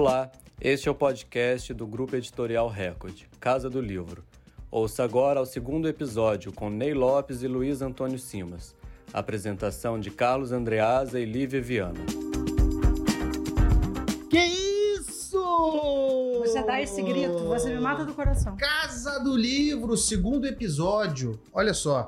Olá, este é o podcast do Grupo Editorial Record, Casa do Livro. Ouça agora o segundo episódio com Ney Lopes e Luiz Antônio Simas. Apresentação de Carlos Andreasa e Lívia Viana. Que isso! Você dá esse grito, você me mata do coração. Casa do Livro, segundo episódio. Olha só,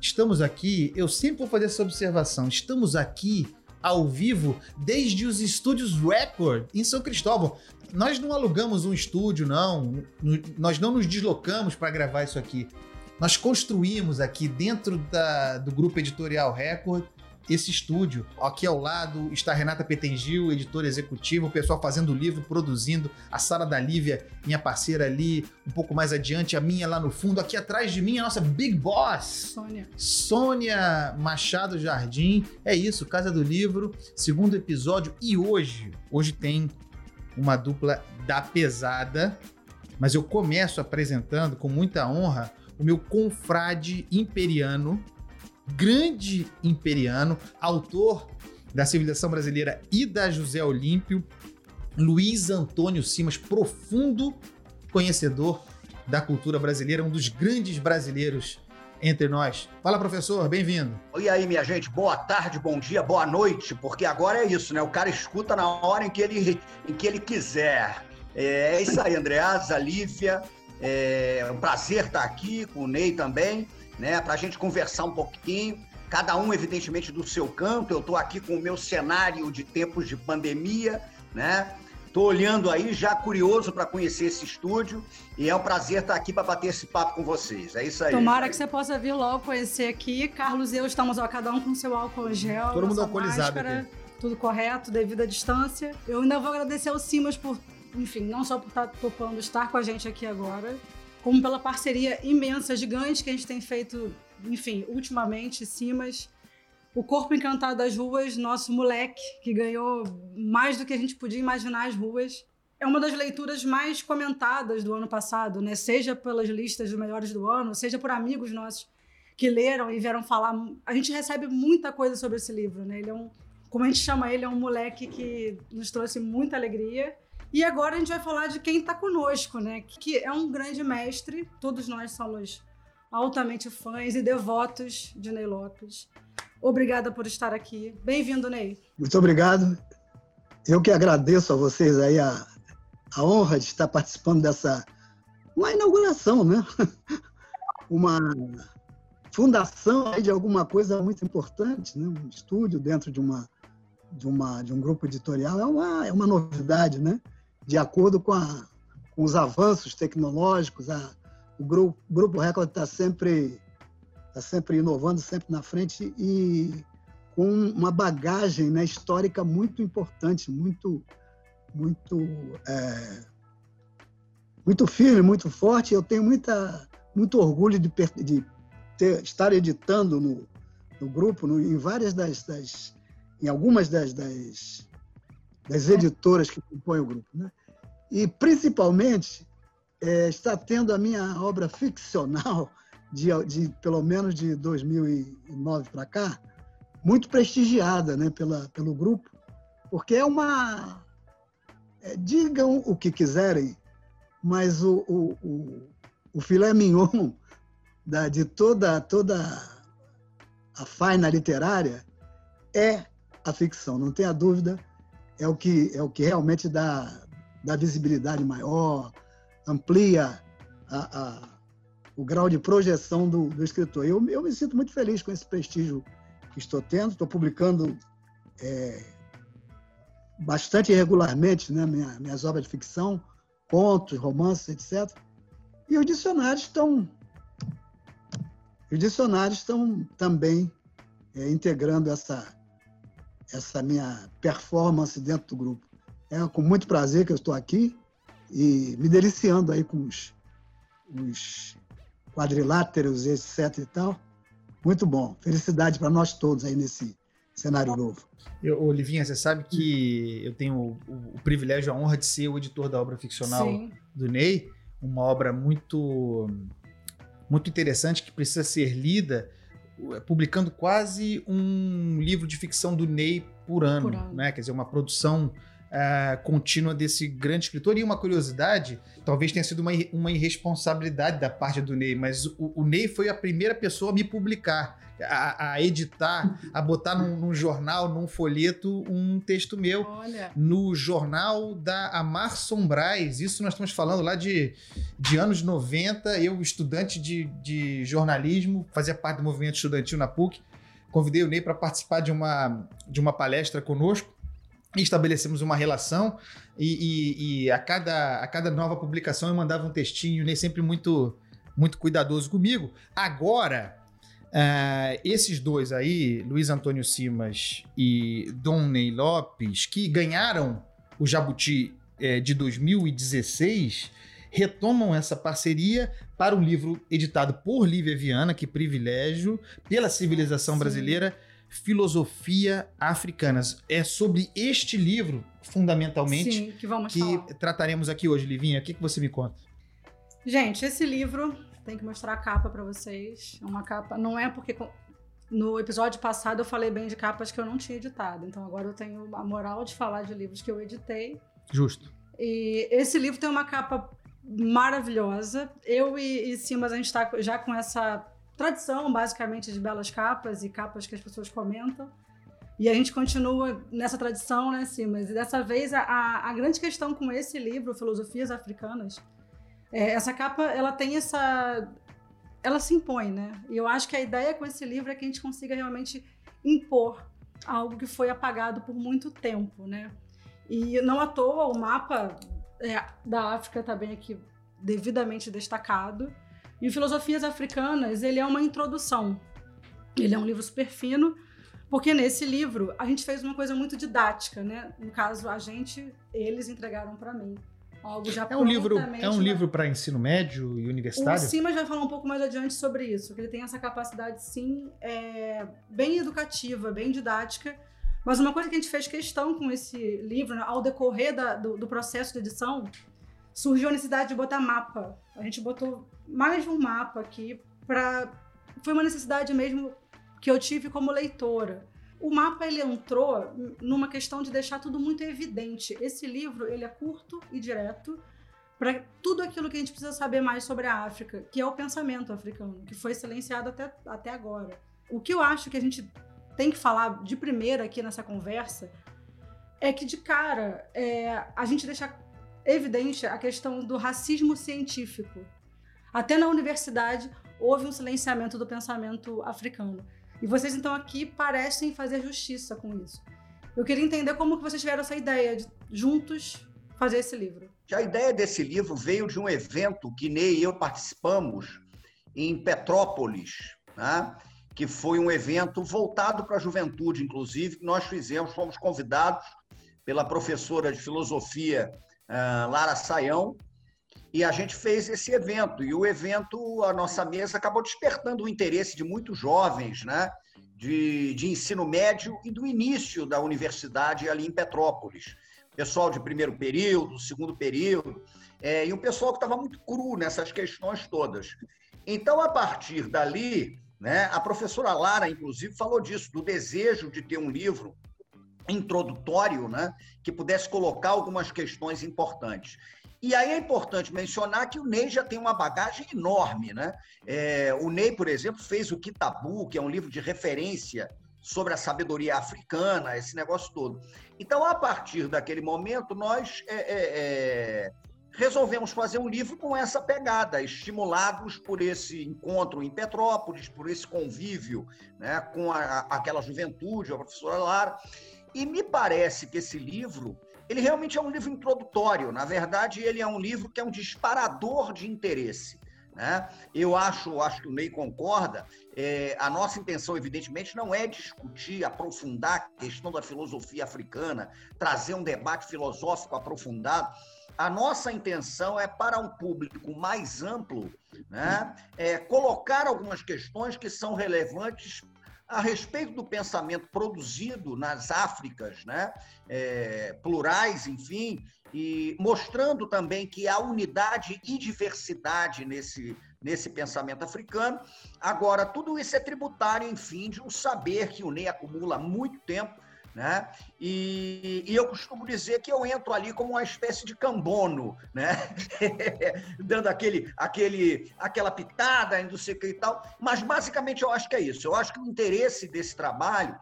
estamos aqui, eu sempre vou fazer essa observação, estamos aqui ao vivo desde os estúdios Record em São Cristóvão. Nós não alugamos um estúdio, não. Nós não nos deslocamos para gravar isso aqui. Nós construímos aqui dentro da, do grupo editorial Record esse estúdio. Aqui ao lado está Renata Petengil, editora executiva, o pessoal fazendo o livro, produzindo, a Sara da Lívia, minha parceira ali, um pouco mais adiante, a minha lá no fundo, aqui atrás de mim a nossa Big Boss. Sônia. Sônia Machado Jardim. É isso, Casa do Livro, segundo episódio e hoje, hoje tem uma dupla da pesada, mas eu começo apresentando com muita honra o meu confrade imperiano, grande imperiano, autor da civilização brasileira e da José Olímpio, Luiz Antônio Simas, profundo conhecedor da cultura brasileira, um dos grandes brasileiros entre nós. Fala, professor, bem-vindo. E aí, minha gente, boa tarde, bom dia, boa noite, porque agora é isso, né? O cara escuta na hora em que ele, em que ele quiser. É, é isso aí, Andreasa, Lívia. É um prazer estar aqui com o Ney também, né? Para a gente conversar um pouquinho. Cada um, evidentemente, do seu canto. Eu estou aqui com o meu cenário de tempos de pandemia, né? Estou olhando aí, já curioso para conhecer esse estúdio e é um prazer estar aqui para bater esse papo com vocês. É isso aí. Tomara que você possa vir logo conhecer aqui. Carlos e eu estamos, ó, cada um com seu álcool gel. Todo mundo alcoolizado máscara, aqui. Tudo correto, devido à distância. Eu ainda vou agradecer ao Simas por, enfim, não só por estar topando estar com a gente aqui agora, como pela parceria imensa, gigante que a gente tem feito, enfim, ultimamente, Simas o Corpo Encantado das Ruas, nosso moleque, que ganhou mais do que a gente podia imaginar as ruas. É uma das leituras mais comentadas do ano passado, né? Seja pelas listas dos melhores do ano, seja por amigos nossos que leram e vieram falar. A gente recebe muita coisa sobre esse livro, né? Ele é um, como a gente chama ele, é um moleque que nos trouxe muita alegria. E agora a gente vai falar de quem está conosco, né? Que é um grande mestre. Todos nós somos altamente fãs e devotos de Ney Lopes. Obrigada por estar aqui. Bem-vindo, Ney. Muito obrigado. Eu que agradeço a vocês aí a, a honra de estar participando dessa uma inauguração, né? Uma fundação de alguma coisa muito importante, né? Um estúdio dentro de uma de uma de um grupo editorial é uma é uma novidade, né? De acordo com, a, com os avanços tecnológicos, a, o grupo, grupo Record está sempre está sempre inovando, sempre na frente e com uma bagagem né, histórica muito importante, muito, muito, é, muito firme, muito forte. Eu tenho muita, muito orgulho de, de ter, estar editando no, no grupo, no, em várias das, das, em algumas das, das, das editoras que compõem o grupo, né? E principalmente é, está tendo a minha obra ficcional de, de pelo menos de 2009 para cá, muito prestigiada né, pela, pelo grupo, porque é uma. É, digam o que quiserem, mas o, o, o, o filé mignon da, de toda, toda a faina literária é a ficção, não tenha dúvida, é o que, é o que realmente dá, dá visibilidade maior, amplia a, a o grau de projeção do, do escritor. Eu, eu me sinto muito feliz com esse prestígio que estou tendo. Estou publicando é, bastante regularmente né, minha, minhas obras de ficção, contos, romances, etc. E os dicionários estão os dicionários estão também é, integrando essa essa minha performance dentro do grupo. É com muito prazer que eu estou aqui e me deliciando aí com os, os quadriláteros, etc e tal. Muito bom. Felicidade para nós todos aí nesse cenário novo. Eu, Olivinha, você sabe que eu tenho o, o, o, privilégio, a honra de ser o editor da obra ficcional Sim. do Ney, uma obra muito muito interessante que precisa ser lida, publicando quase um livro de ficção do Ney por ano, por ano. né? Quer dizer, uma produção uh, contínua desse grande escritor. E uma curiosidade, talvez tenha sido uma, uma irresponsabilidade da parte do Ney, mas o, o Ney foi a primeira pessoa a me publicar a, a editar, a botar num, num, jornal, num folheto, um texto meu. Olha. No jornal da Amar Sombrais. Isso nós estamos falando lá de, de anos 90. Eu, estudante de, de jornalismo, fazia parte do movimento estudantil na PUC. Convidei o Ney para participar de uma, de uma palestra conosco e estabelecemos uma relação. E, e, e, a, cada, a cada nova publicação eu mandava um textinho, o Ney sempre muito, muito cuidadoso comigo. Agora Uh, esses dois aí, Luiz Antônio Simas e Dom Ney Lopes, que ganharam o Jabuti é, de 2016, retomam essa parceria para um livro editado por Lívia Viana, que privilégio, pela civilização Sim. brasileira, Filosofia Africanas. É sobre este livro, fundamentalmente, Sim, que, vamos que falar. trataremos aqui hoje, Livinha. O que, que você me conta? Gente, esse livro tem que mostrar a capa para vocês. É uma capa. Não é porque no episódio passado eu falei bem de capas que eu não tinha editado. Então agora eu tenho a moral de falar de livros que eu editei. Justo. E esse livro tem uma capa maravilhosa. Eu e, e Simas, a gente está já com essa tradição, basicamente, de belas capas e capas que as pessoas comentam. E a gente continua nessa tradição, né, Simas? E dessa vez, a, a grande questão com esse livro, Filosofias Africanas, é, essa capa, ela tem essa. Ela se impõe, né? E eu acho que a ideia com esse livro é que a gente consiga realmente impor algo que foi apagado por muito tempo, né? E não à toa o mapa é, da África está bem aqui devidamente destacado. E Filosofias Africanas, ele é uma introdução. Ele é um livro super fino, porque nesse livro a gente fez uma coisa muito didática, né? No caso, a gente, eles entregaram para mim algo já é um livro É um livro para ensino médio e universitário? O Simas vai falar um pouco mais adiante sobre isso, que ele tem essa capacidade, sim, é, bem educativa, bem didática. Mas uma coisa que a gente fez questão com esse livro, né, ao decorrer da, do, do processo de edição, surgiu a necessidade de botar mapa. A gente botou mais de um mapa aqui para foi uma necessidade mesmo que eu tive como leitora. O mapa ele entrou numa questão de deixar tudo muito evidente. Esse livro ele é curto e direto para tudo aquilo que a gente precisa saber mais sobre a África, que é o pensamento africano, que foi silenciado até, até agora. O que eu acho que a gente tem que falar de primeira aqui nessa conversa é que, de cara, é, a gente deixa evidente a questão do racismo científico. Até na universidade houve um silenciamento do pensamento africano. E vocês então aqui parecem fazer justiça com isso. Eu queria entender como que vocês tiveram essa ideia de juntos fazer esse livro. A ideia desse livro veio de um evento que Ney e eu participamos em Petrópolis, né? que foi um evento voltado para a juventude, inclusive, que nós fizemos, fomos convidados pela professora de filosofia uh, Lara Saião, e a gente fez esse evento. E o evento, a nossa mesa, acabou despertando o interesse de muitos jovens, né? De, de ensino médio e do início da universidade ali em Petrópolis. Pessoal de primeiro período, segundo período, é, e um pessoal que estava muito cru nessas questões todas. Então, a partir dali, né, a professora Lara, inclusive, falou disso, do desejo de ter um livro introdutório, né, que pudesse colocar algumas questões importantes. E aí é importante mencionar que o Ney já tem uma bagagem enorme, né? É, o Ney, por exemplo, fez o Kitabu, que é um livro de referência sobre a sabedoria africana, esse negócio todo. Então, a partir daquele momento, nós é, é, é resolvemos fazer um livro com essa pegada, estimulados por esse encontro em Petrópolis, por esse convívio né, com a, aquela juventude, a professora Lara. E me parece que esse livro ele realmente é um livro introdutório. Na verdade, ele é um livro que é um disparador de interesse. Né? Eu acho, acho que o Ney concorda. É, a nossa intenção, evidentemente, não é discutir, aprofundar a questão da filosofia africana, trazer um debate filosófico aprofundado. A nossa intenção é para um público mais amplo, né? é, colocar algumas questões que são relevantes a respeito do pensamento produzido nas Áfricas, né? É, plurais, enfim, e mostrando também que há unidade e diversidade nesse, nesse pensamento africano. Agora, tudo isso é tributário, enfim, de um saber que o Ney acumula há muito tempo, né? E, e, eu costumo dizer que eu entro ali como uma espécie de cambono, né? Dando aquele, aquele, aquela pitada, não sei e tal. Mas basicamente eu acho que é isso. Eu acho que o interesse desse trabalho,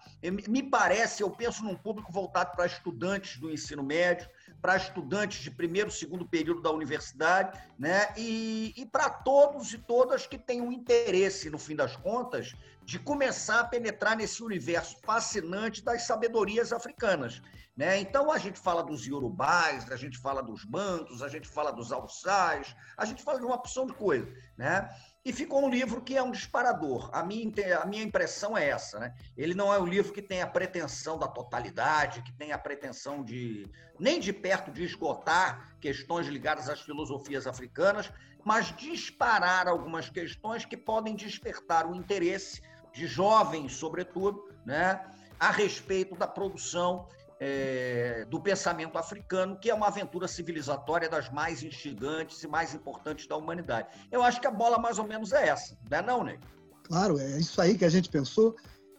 me parece, eu penso num público voltado para estudantes do ensino médio, para estudantes de primeiro, segundo período da universidade, né? E, e para todos e todas que têm um interesse, no fim das contas, de começar a penetrar nesse universo fascinante das sabedorias africanas. Né? Então a gente fala dos iorubais, a gente fala dos bantos, a gente fala dos alçais, a gente fala de uma opção de coisa. Né? E ficou um livro que é um disparador. A minha, a minha impressão é essa. Né? Ele não é um livro que tem a pretensão da totalidade, que tem a pretensão de, nem de perto, de esgotar questões ligadas às filosofias africanas, mas disparar algumas questões que podem despertar o interesse de jovens, sobretudo, né, a respeito da produção é, do pensamento africano, que é uma aventura civilizatória das mais instigantes e mais importantes da humanidade. Eu acho que a bola mais ou menos é essa, não é não, Ney? Claro, é isso aí que a gente pensou.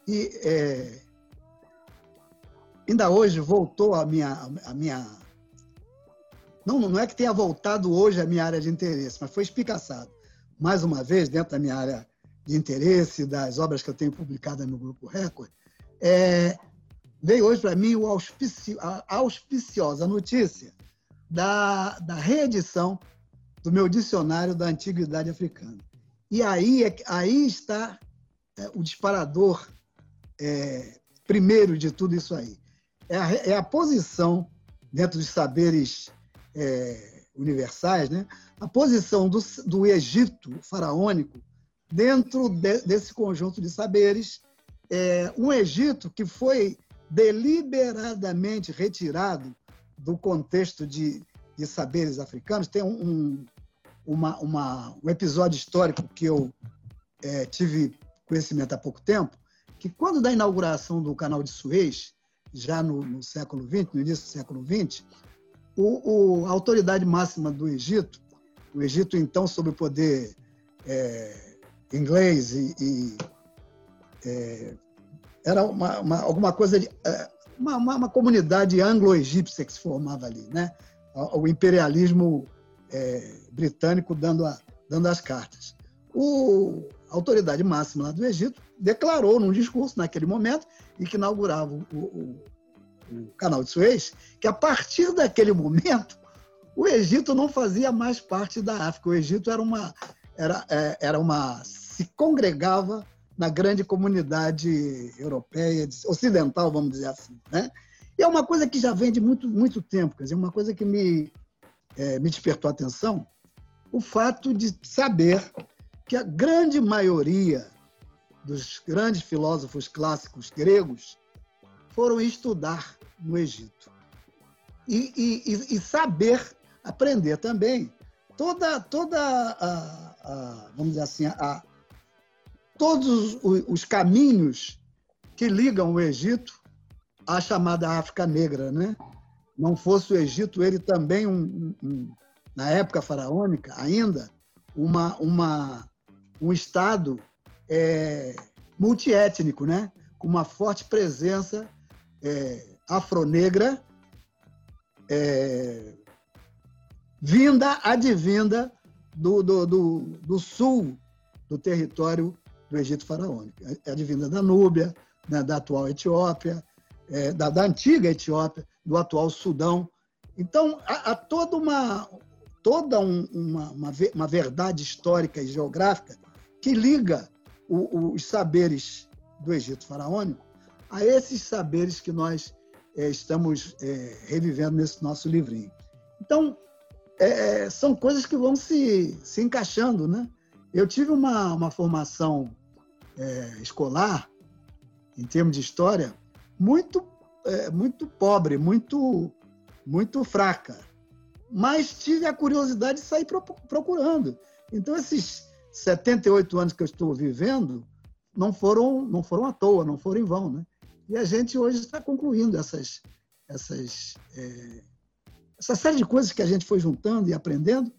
E é, ainda hoje voltou a minha, a minha. Não, não é que tenha voltado hoje a minha área de interesse, mas foi espicaçado. Mais uma vez, dentro da minha área de interesse, das obras que eu tenho publicadas no Grupo Record, é, veio hoje para mim auspici, a auspiciosa notícia da, da reedição do meu dicionário da Antiguidade Africana. E aí, é, aí está é, o disparador é, primeiro de tudo isso aí. É a, é a posição, dentro dos saberes é, universais, né? a posição do, do Egito faraônico dentro de, desse conjunto de saberes, é, um Egito que foi deliberadamente retirado do contexto de, de saberes africanos. Tem um, um, uma, uma, um episódio histórico que eu é, tive conhecimento há pouco tempo, que quando da inauguração do canal de Suez, já no, no século XX, no início do século XX, o, o, a autoridade máxima do Egito, o Egito então sob o poder é, inglês e, e é, era uma, uma, alguma coisa de é, uma, uma, uma comunidade anglo-egípcia que se formava ali, né? O imperialismo é, britânico dando, a, dando as cartas. O, a autoridade máxima lá do Egito declarou num discurso naquele momento e que inaugurava o, o, o canal de Suez que a partir daquele momento o Egito não fazia mais parte da África. O Egito era uma era, é, era uma se congregava na grande comunidade europeia, ocidental, vamos dizer assim. Né? E é uma coisa que já vem de muito, muito tempo, quer dizer, uma coisa que me, é, me despertou a atenção, o fato de saber que a grande maioria dos grandes filósofos clássicos gregos foram estudar no Egito. E, e, e saber aprender também toda, toda a, a, vamos dizer assim, a, todos os caminhos que ligam o Egito à chamada África Negra, né? Não fosse o Egito, ele também, um, um, na época faraônica, ainda, uma, uma, um Estado é, multiétnico, né? com uma forte presença é, afronegra, é, vinda, advinda do, do, do, do sul do território do Egito faraônico. É advinda da Núbia, né, da atual Etiópia, é, da, da, antiga Etiópia, do atual Sudão. Então, há, há toda, uma, toda um, uma, uma, uma, verdade histórica e geográfica que liga o, os saberes do Egito faraônico a esses saberes que nós é, estamos é, revivendo nesse nosso livrinho. Então, é, são coisas que vão se, se encaixando, né? Eu tive uma, uma formação é, escolar, em termos de história, muito, é, muito pobre, muito, muito fraca. Mas tive a curiosidade de sair procurando. Então, esses 78 anos que eu estou vivendo não foram, não foram à toa, não foram em vão. Né? E a gente hoje está concluindo essas, essas, é, essa série de coisas que a gente foi juntando e aprendendo.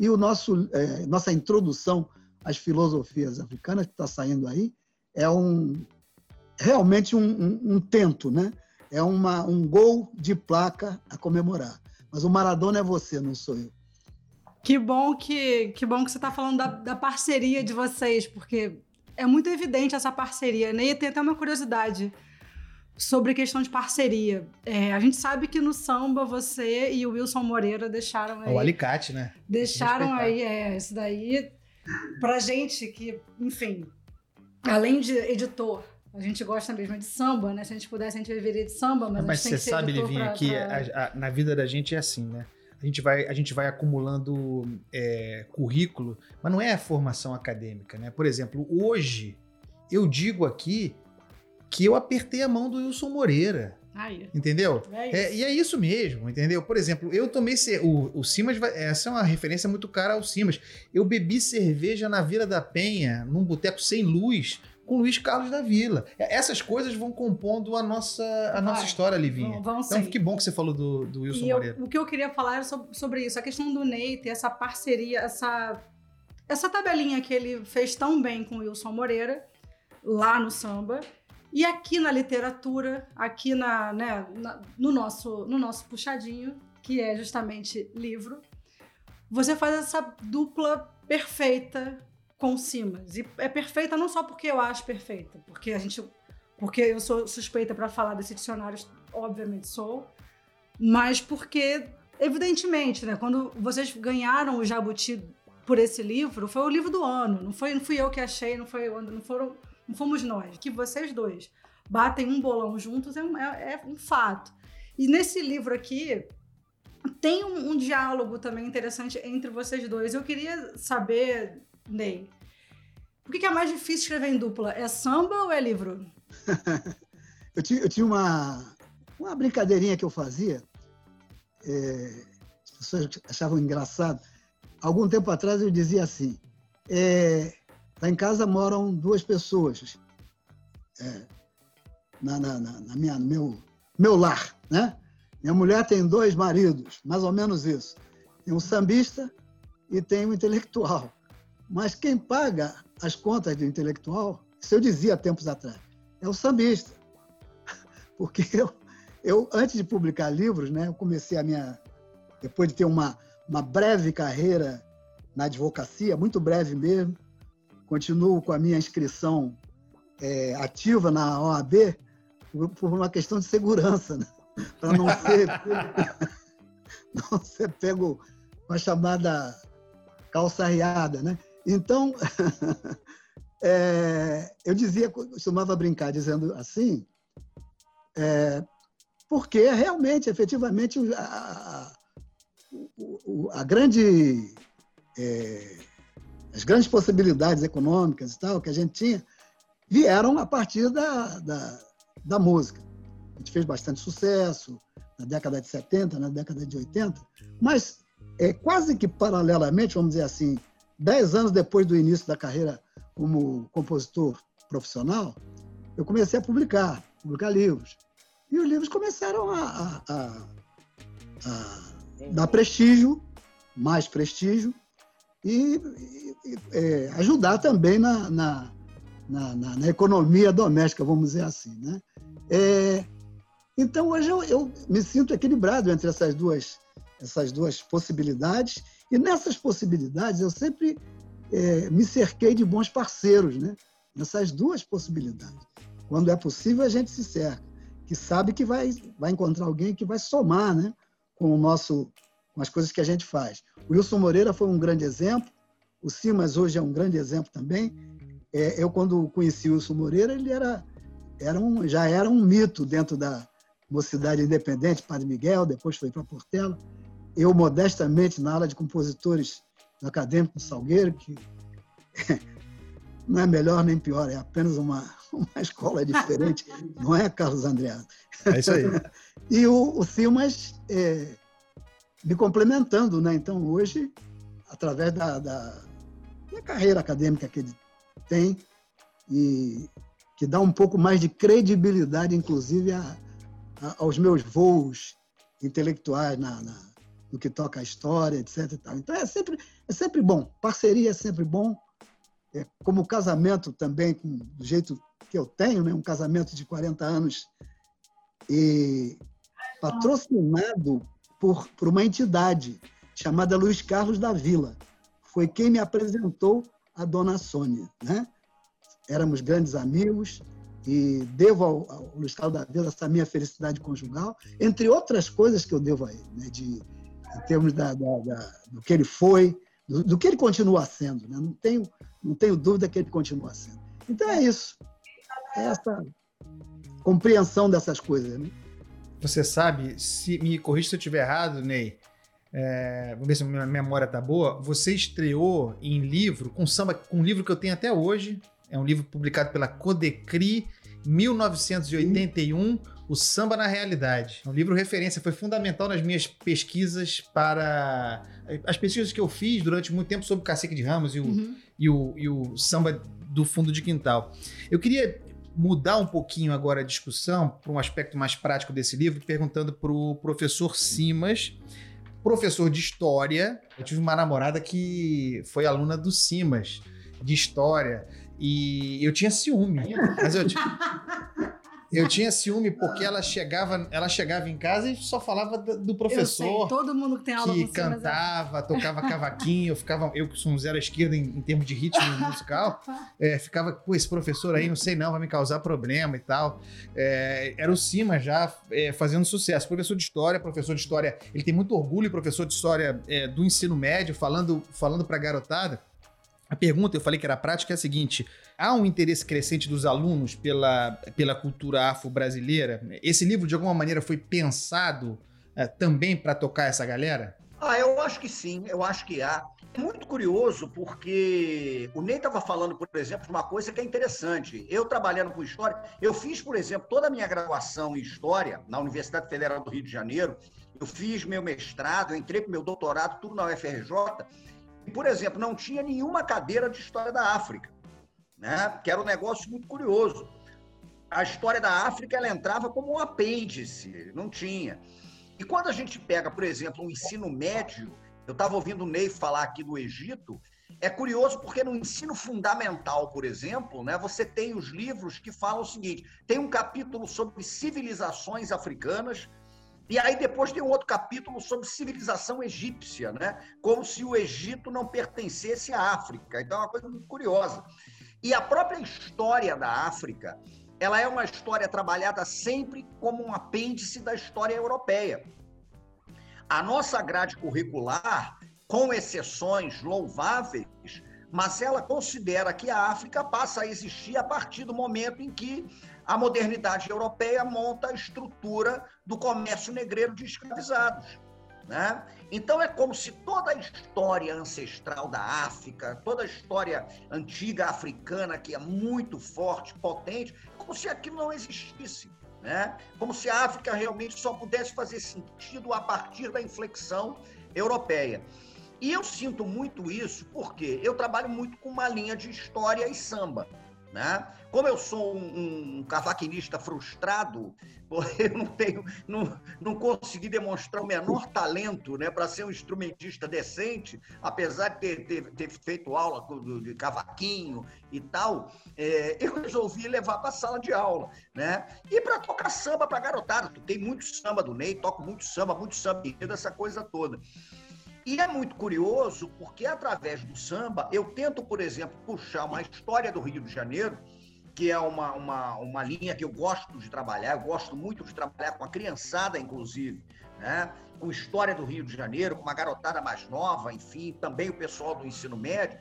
E o nosso, é, nossa introdução as filosofias africanas que está saindo aí é um realmente um, um, um, tento, né? é uma, um gol de placa a comemorar. Mas o Maradona é você, não sou eu. Que bom que, que bom que você está falando da, da, parceria de vocês, porque é muito evidente essa parceria, né? E tem até uma curiosidade sobre a questão de parceria. É, a gente sabe que no samba você e o Wilson Moreira deixaram aí. O alicate, né? Deixaram aí, é, isso daí pra gente que, enfim, além de editor, a gente gosta mesmo de samba, né? Se a gente pudesse, a gente viveria de samba, mas, mas a gente você sabe, Livinha, que pra... a, a, na vida da gente é assim, né? A gente vai, a gente vai acumulando é, currículo, mas não é a formação acadêmica, né? Por exemplo, hoje eu digo aqui que eu apertei a mão do Wilson Moreira. Aí. Entendeu? É é, e é isso mesmo, entendeu? Por exemplo, eu tomei. O, o Simas, essa é uma referência muito cara ao Simas. Eu bebi cerveja na Vila da Penha, num boteco sem luz, com Luiz Carlos da Vila. É, essas coisas vão compondo a nossa, a nossa história, Livinha. Então, que bom que você falou do, do Wilson Moreira. Eu, o que eu queria falar era sobre, sobre isso, a questão do Ney ter essa parceria, essa, essa tabelinha que ele fez tão bem com o Wilson Moreira, lá no samba. E aqui na literatura, aqui na, né, na, no, nosso, no nosso puxadinho, que é justamente livro, você faz essa dupla perfeita com Simas. E é perfeita não só porque eu acho perfeita, porque a gente porque eu sou suspeita para falar desse dicionário, obviamente sou, mas porque evidentemente, né, quando vocês ganharam o Jabuti por esse livro, foi o livro do ano, não foi não fui eu que achei, não foi não foram não fomos nós, que vocês dois batem um bolão juntos é um, é, é um fato. E nesse livro aqui tem um, um diálogo também interessante entre vocês dois. Eu queria saber Ney. O que é mais difícil escrever em dupla? É samba ou é livro? eu, tinha, eu tinha uma, uma brincadeirinha que eu fazia. É, as pessoas achavam engraçado. Algum tempo atrás eu dizia assim: é, lá em casa moram duas pessoas. É, na, na, na, minha, no meu, meu lar, né? Minha mulher tem dois maridos, mais ou menos isso. Tem um sambista e tem um intelectual. Mas quem paga as contas do intelectual, isso eu dizia tempos atrás, é o sambista. Porque eu, eu antes de publicar livros, né, eu comecei a minha. Depois de ter uma, uma breve carreira na advocacia, muito breve mesmo, continuo com a minha inscrição é, ativa na OAB por, uma questão de segurança, né? para não ser, não ser pego com a chamada calçarreada, né? Então, é, eu dizia, costumava brincar dizendo assim, é, porque realmente, efetivamente, a, a, a grande, é, as grandes possibilidades econômicas e tal que a gente tinha vieram a partir da, da, da música. A gente fez bastante sucesso na década de 70, na década de 80, mas é, quase que paralelamente, vamos dizer assim, Dez anos depois do início da carreira como compositor profissional, eu comecei a publicar, publicar livros. E os livros começaram a, a, a, a dar prestígio, mais prestígio, e, e é, ajudar também na, na, na, na, economia doméstica, vamos dizer assim. Né? É, então, hoje eu, eu, me sinto equilibrado entre essas duas, essas duas possibilidades e nessas possibilidades, eu sempre é, me cerquei de bons parceiros, né? Nessas duas possibilidades. Quando é possível, a gente se cerca, que sabe que vai, vai encontrar alguém que vai somar, né? Com o nosso, com as coisas que a gente faz. O Wilson Moreira foi um grande exemplo. O Simas hoje é um grande exemplo também. É, eu quando conheci o Wilson Moreira, ele era, era um, já era um mito dentro da Mocidade Independente, Padre Miguel, depois foi para Portela eu modestamente na aula de compositores do Acadêmico Salgueiro, que não é melhor nem pior, é apenas uma, uma escola diferente, não é, Carlos Andreas? É isso aí. e o, o Simas é, me complementando, né? Então, hoje, através da, da, carreira acadêmica que ele tem, e que dá um pouco mais de credibilidade, inclusive, a, a, aos meus voos intelectuais na, na no que toca a história, etc. Então é sempre, é sempre bom. Parceria é sempre bom. É, como casamento também, com, do jeito que eu tenho, né? um casamento de 40 anos, e patrocinado por, por uma entidade chamada Luiz Carlos da Vila. Foi quem me apresentou a dona Sônia. Né? Éramos grandes amigos e devo ao, ao Luiz Carlos da Vila essa minha felicidade conjugal, entre outras coisas que eu devo a ele, né? de, em termos da, da, da, do que ele foi, do, do, que ele continua sendo. Né? Não, tenho, não tenho dúvida que ele continua sendo. Então é isso. É essa compreensão dessas coisas. Né? Você sabe, se me corrija se eu estiver errado, Ney, é, vamos ver se a minha memória tá boa. Você estreou em livro, com samba, com um livro que eu tenho até hoje. É um livro publicado pela Codecri, 1981, O Samba na Realidade. É um livro referência, foi fundamental nas minhas pesquisas para. As pesquisas que eu fiz durante muito tempo sobre o Cacique de Ramos e o, uhum. e o, e o samba do fundo de quintal. Eu queria mudar um pouquinho agora a discussão para um aspecto mais prático desse livro, perguntando para o professor Simas professor de história. Eu tive uma namorada que foi aluna do Simas, de história. E eu tinha ciúme. Mas eu, eu tinha ciúme porque ela chegava, ela chegava em casa e só falava do professor. Eu sei, todo mundo que tem aula que cantava, tocava cavaquinho, eu ficava, eu que sou um zero à esquerda em, em termos de ritmo musical, é, ficava, pô, esse professor aí, não sei não, vai me causar problema e tal. É, era o Cima já é, fazendo sucesso. Professor de história, professor de história, ele tem muito orgulho, professor de história é, do ensino médio, falando, falando pra garotada. A pergunta, eu falei que era prática, é a seguinte: há um interesse crescente dos alunos pela, pela cultura afro-brasileira? Esse livro, de alguma maneira, foi pensado é, também para tocar essa galera? Ah, eu acho que sim, eu acho que há. É muito curioso porque o Ney estava falando, por exemplo, de uma coisa que é interessante. Eu trabalhando com história, eu fiz, por exemplo, toda a minha graduação em história na Universidade Federal do Rio de Janeiro. Eu fiz meu mestrado, eu entrei para meu doutorado, tudo na UFRJ. Por exemplo, não tinha nenhuma cadeira de história da África, né? que era um negócio muito curioso. A história da África ela entrava como um apêndice, não tinha. E quando a gente pega, por exemplo, um ensino médio, eu estava ouvindo o Ney falar aqui do Egito, é curioso porque no ensino fundamental, por exemplo, né, você tem os livros que falam o seguinte: tem um capítulo sobre civilizações africanas, e aí depois tem um outro capítulo sobre civilização egípcia, né? Como se o Egito não pertencesse à África. Então é uma coisa muito curiosa. E a própria história da África, ela é uma história trabalhada sempre como um apêndice da história europeia. A nossa grade curricular, com exceções louváveis, mas ela considera que a África passa a existir a partir do momento em que a modernidade europeia monta a estrutura do comércio negreiro de escravizados. Né? Então é como se toda a história ancestral da África, toda a história antiga africana, que é muito forte, potente, como se aquilo não existisse. Né? Como se a África realmente só pudesse fazer sentido a partir da inflexão europeia. E eu sinto muito isso porque eu trabalho muito com uma linha de história e samba. Né? Como eu sou um, um cavaquinista frustrado, eu não tenho, não, não consegui demonstrar o menor talento né, para ser um instrumentista decente, apesar de ter, ter, ter feito aula de cavaquinho e tal, é, eu resolvi levar para a sala de aula, né? E para tocar samba para garotada. Tem muito samba do Ney, toco muito samba, muito samba, essa coisa toda. E é muito curioso porque, através do samba, eu tento, por exemplo, puxar uma história do Rio de Janeiro, que é uma, uma, uma linha que eu gosto de trabalhar, eu gosto muito de trabalhar com a criançada, inclusive, né? com história do Rio de Janeiro, com uma garotada mais nova, enfim, também o pessoal do ensino médio.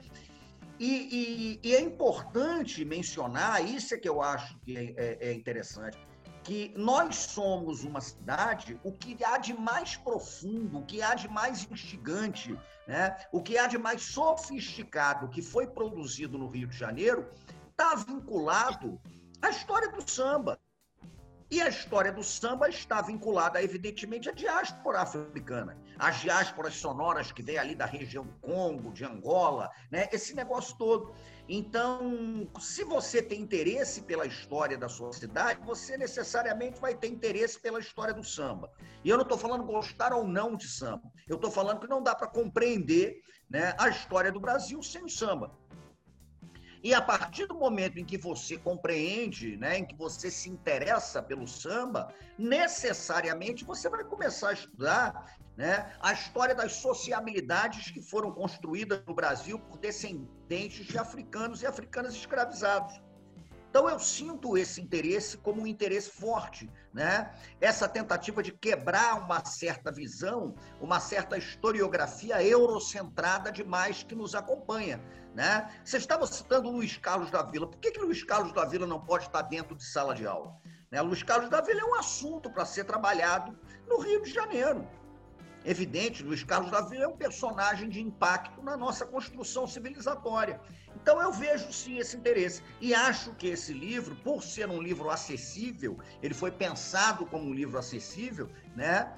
E, e, e é importante mencionar, isso é que eu acho que é, é, é interessante, que nós somos uma cidade, o que há de mais profundo, o que há de mais instigante, né? o que há de mais sofisticado que foi produzido no Rio de Janeiro, está vinculado à história do samba. E a história do samba está vinculada, evidentemente, à diáspora africana, às diásporas sonoras que vem ali da região do Congo, de Angola, né? esse negócio todo. Então, se você tem interesse pela história da sua cidade, você necessariamente vai ter interesse pela história do samba. E eu não estou falando gostar ou não de samba, eu estou falando que não dá para compreender né, a história do Brasil sem o samba. E a partir do momento em que você compreende, né, em que você se interessa pelo samba, necessariamente você vai começar a estudar né, a história das sociabilidades que foram construídas no Brasil por descendentes de africanos e africanas escravizados. Então eu sinto esse interesse como um interesse forte, né? Essa tentativa de quebrar uma certa visão, uma certa historiografia eurocentrada demais que nos acompanha, né? Você estava citando Luiz Carlos da Vila. Por que, que Luiz Carlos da Vila não pode estar dentro de sala de aula? Né? Luiz Carlos da Vila é um assunto para ser trabalhado no Rio de Janeiro evidente, Luiz Carlos da Vila é um personagem de impacto na nossa construção civilizatória. Então eu vejo sim esse interesse e acho que esse livro, por ser um livro acessível, ele foi pensado como um livro acessível, né?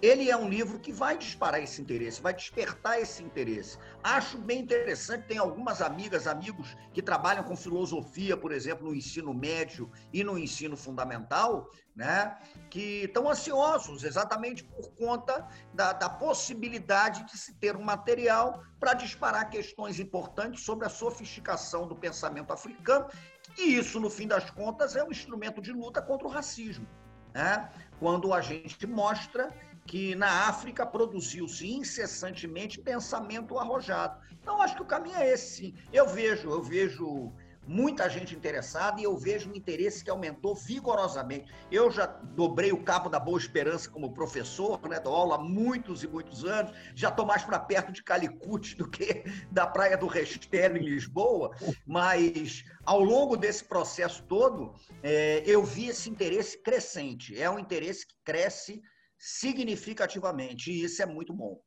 Ele é um livro que vai disparar esse interesse, vai despertar esse interesse. Acho bem interessante, tem algumas amigas, amigos que trabalham com filosofia, por exemplo, no ensino médio e no ensino fundamental, né, que estão ansiosos exatamente por conta da, da possibilidade de se ter um material para disparar questões importantes sobre a sofisticação do pensamento africano, e isso, no fim das contas, é um instrumento de luta contra o racismo. Né? Quando a gente mostra que na África produziu-se incessantemente pensamento arrojado. Então, acho que o caminho é esse, sim. Eu vejo, eu vejo muita gente interessada e eu vejo um interesse que aumentou vigorosamente. Eu já dobrei o cabo da Boa Esperança como professor, né? Dou aula há muitos e muitos anos, já estou mais para perto de Calicut do que da Praia do Restelo, em Lisboa, mas ao longo desse processo todo, é, eu vi esse interesse crescente. É um interesse que cresce significativamente, e isso é muito bom.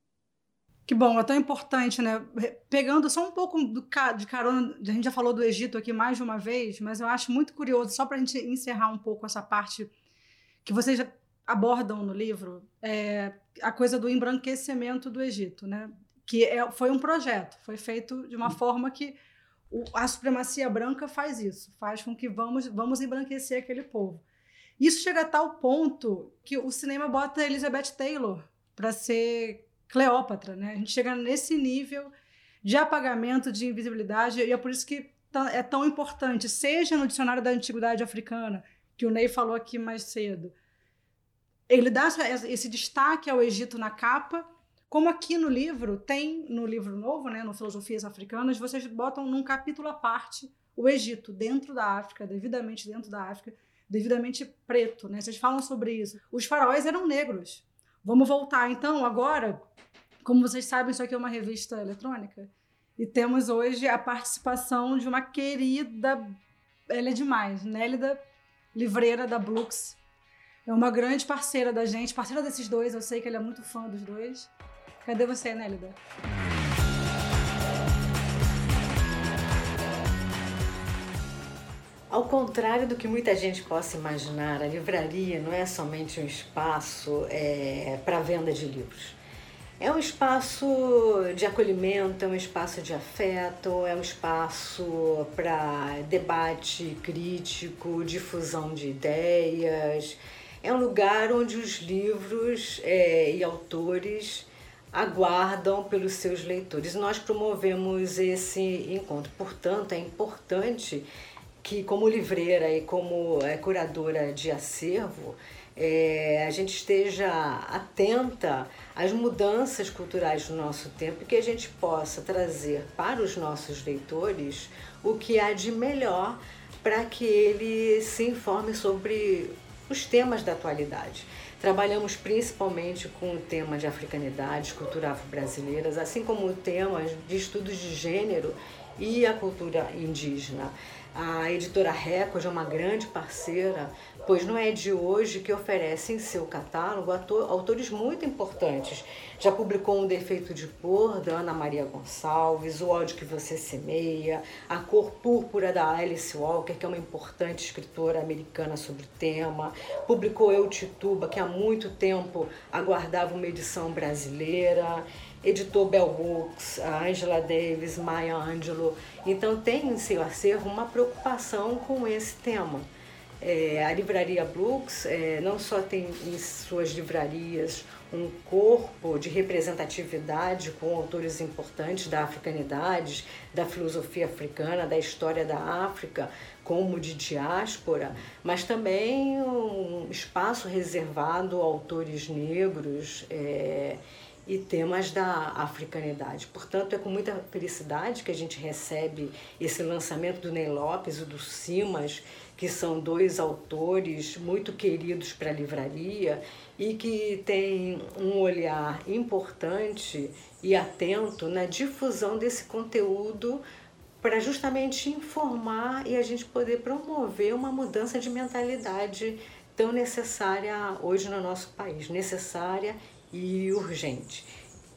Que bom, é tão importante, né? Pegando só um pouco do, de carona, a gente já falou do Egito aqui mais de uma vez, mas eu acho muito curioso, só para a gente encerrar um pouco essa parte que vocês abordam no livro, é a coisa do embranquecimento do Egito, né? Que é, foi um projeto, foi feito de uma forma que o, a supremacia branca faz isso, faz com que vamos, vamos embranquecer aquele povo. Isso chega a tal ponto que o cinema bota Elizabeth Taylor para ser Cleópatra, né? A gente chega nesse nível de apagamento, de invisibilidade, e é por isso que é tão importante, seja no dicionário da antiguidade africana, que o Ney falou aqui mais cedo. Ele dá esse destaque ao Egito na capa, como aqui no livro, tem no livro novo, né, no Filosofias Africanas, vocês botam num capítulo à parte o Egito dentro da África, devidamente dentro da África, devidamente preto, né? Vocês falam sobre isso. Os faróis eram negros. Vamos voltar então agora, como vocês sabem, isso aqui é uma revista eletrônica e temos hoje a participação de uma querida, ela é demais, Nélida Livreira da Blux. É uma grande parceira da gente, parceira desses dois, eu sei que ela é muito fã dos dois. Cadê você, Nélida? Ao contrário do que muita gente possa imaginar, a livraria não é somente um espaço é, para venda de livros. É um espaço de acolhimento, é um espaço de afeto, é um espaço para debate crítico, difusão de ideias. É um lugar onde os livros é, e autores aguardam pelos seus leitores. Nós promovemos esse encontro. Portanto, é importante que como livreira e como é, curadora de acervo, é, a gente esteja atenta às mudanças culturais do nosso tempo e que a gente possa trazer para os nossos leitores o que há de melhor para que ele se informe sobre os temas da atualidade. Trabalhamos principalmente com o tema de africanidades, cultura afro-brasileiras, assim como temas de estudos de gênero e a cultura indígena. A editora Record é uma grande parceira, pois não é de hoje que oferece em seu catálogo autores muito importantes. Já publicou Um Defeito de Cor, da Ana Maria Gonçalves, O Ódio que Você Semeia, A Cor Púrpura, da Alice Walker, que é uma importante escritora americana sobre o tema. Publicou Eu Tituba, que há muito tempo aguardava uma edição brasileira editou Bell Books, Angela Davis, Maya Angelou. Então tem em seu acervo uma preocupação com esse tema. É, a livraria Brooks é, não só tem em suas livrarias um corpo de representatividade com autores importantes da africanidade, da filosofia africana, da história da África, como de diáspora, mas também um espaço reservado a autores negros. É, e temas da africanidade. Portanto, é com muita felicidade que a gente recebe esse lançamento do Ney Lopes e do Simas, que são dois autores muito queridos para a livraria e que têm um olhar importante e atento na difusão desse conteúdo para justamente informar e a gente poder promover uma mudança de mentalidade tão necessária hoje no nosso país, necessária e urgente.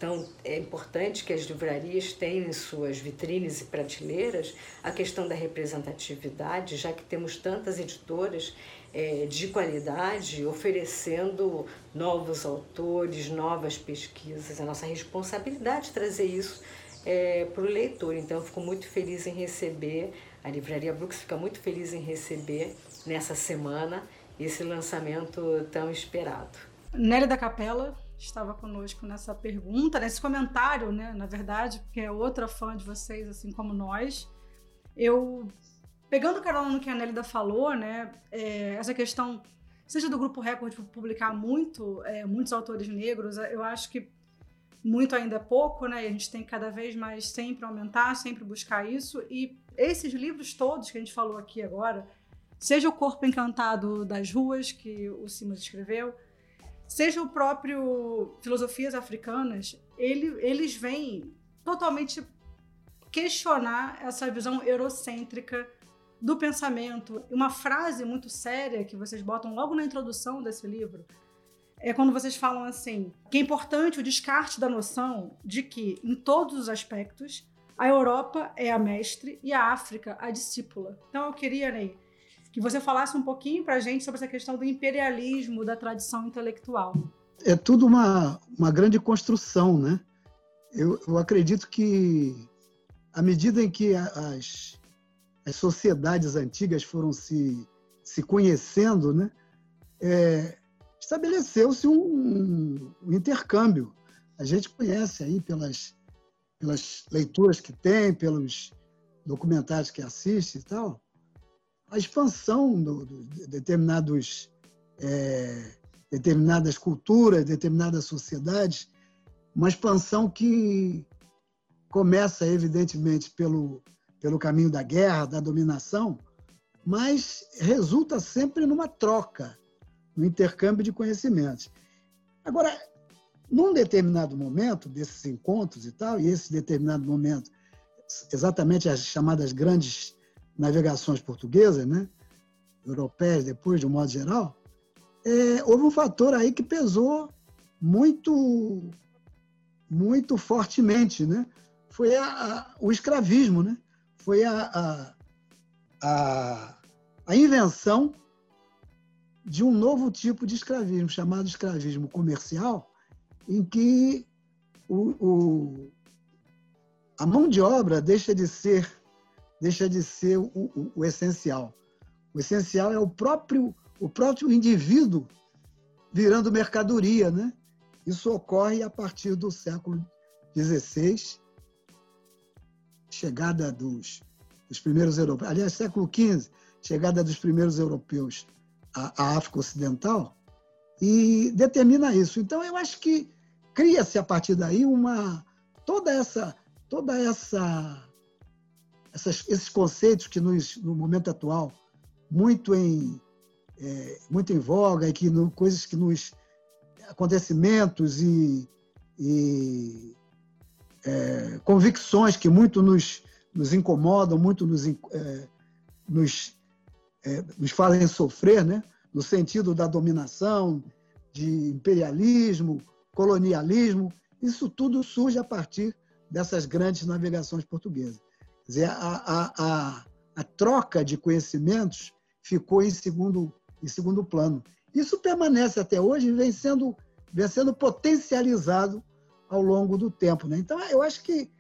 Então, é importante que as livrarias tenham em suas vitrines e prateleiras a questão da representatividade, já que temos tantas editoras é, de qualidade oferecendo novos autores, novas pesquisas. É nossa responsabilidade trazer isso é, para o leitor. Então, eu fico muito feliz em receber, a Livraria Brooks fica muito feliz em receber nessa semana esse lançamento tão esperado. Nélia da Capela, estava conosco nessa pergunta, nesse comentário, né, na verdade, porque é outra fã de vocês, assim como nós. Eu, pegando carona no que a Nélida falou, né, é, essa questão, seja do Grupo Record publicar muito, é, muitos autores negros, eu acho que muito ainda é pouco, né, e a gente tem que cada vez mais sempre aumentar, sempre buscar isso, e esses livros todos que a gente falou aqui agora, seja o Corpo Encantado das Ruas, que o Simas escreveu, seja o próprio Filosofias Africanas, ele, eles vêm totalmente questionar essa visão eurocêntrica do pensamento. Uma frase muito séria que vocês botam logo na introdução desse livro é quando vocês falam assim: que é importante o descarte da noção de que, em todos os aspectos, a Europa é a mestre e a África a discípula. Então eu queria, Ney, que você falasse um pouquinho para a gente sobre essa questão do imperialismo da tradição intelectual. É tudo uma, uma grande construção, né? Eu, eu acredito que, à medida em que as, as sociedades antigas foram se, se conhecendo, né? É, estabeleceu-se um, um, intercâmbio. A gente conhece aí pelas, pelas leituras que tem, pelos documentários que assiste e tal, a expansão do, do, de determinados, é, determinadas culturas, determinadas sociedades, uma expansão que começa, evidentemente, pelo, pelo caminho da guerra, da dominação, mas resulta sempre numa troca, no intercâmbio de conhecimentos. Agora, num determinado momento desses encontros e tal, e esse determinado momento, exatamente as chamadas grandes navegações portuguesas, né? europeias depois, de um modo geral, é, houve um fator aí que pesou muito, muito fortemente, né? Foi a, a, o escravismo, né? Foi a, a, a invenção de um novo tipo de escravismo, chamado escravismo comercial, em que o, o, a mão de obra deixa de ser deixa de ser o, o, o essencial. O essencial é o próprio, o próprio indivíduo virando mercadoria, né? Isso ocorre a partir do século XVI, chegada dos, dos primeiros europeus, aliás, século XV, chegada dos primeiros europeus à, à África Ocidental, e determina isso. Então, eu acho que cria-se a partir daí uma toda essa toda essa essas, esses conceitos que nos, no momento atual muito em é, muito em voga e que no, coisas que nos acontecimentos e, e é, convicções que muito nos, nos incomodam, muito nos, é, nos, é, nos fazem sofrer, né? no sentido da dominação, de imperialismo, colonialismo, isso tudo surge a partir dessas grandes navegações portuguesas. Dizer, a, a, a, a troca de conhecimentos ficou em segundo, em segundo plano. Isso permanece até hoje e vem sendo, vem sendo potencializado ao longo do tempo. Né? Então, eu acho que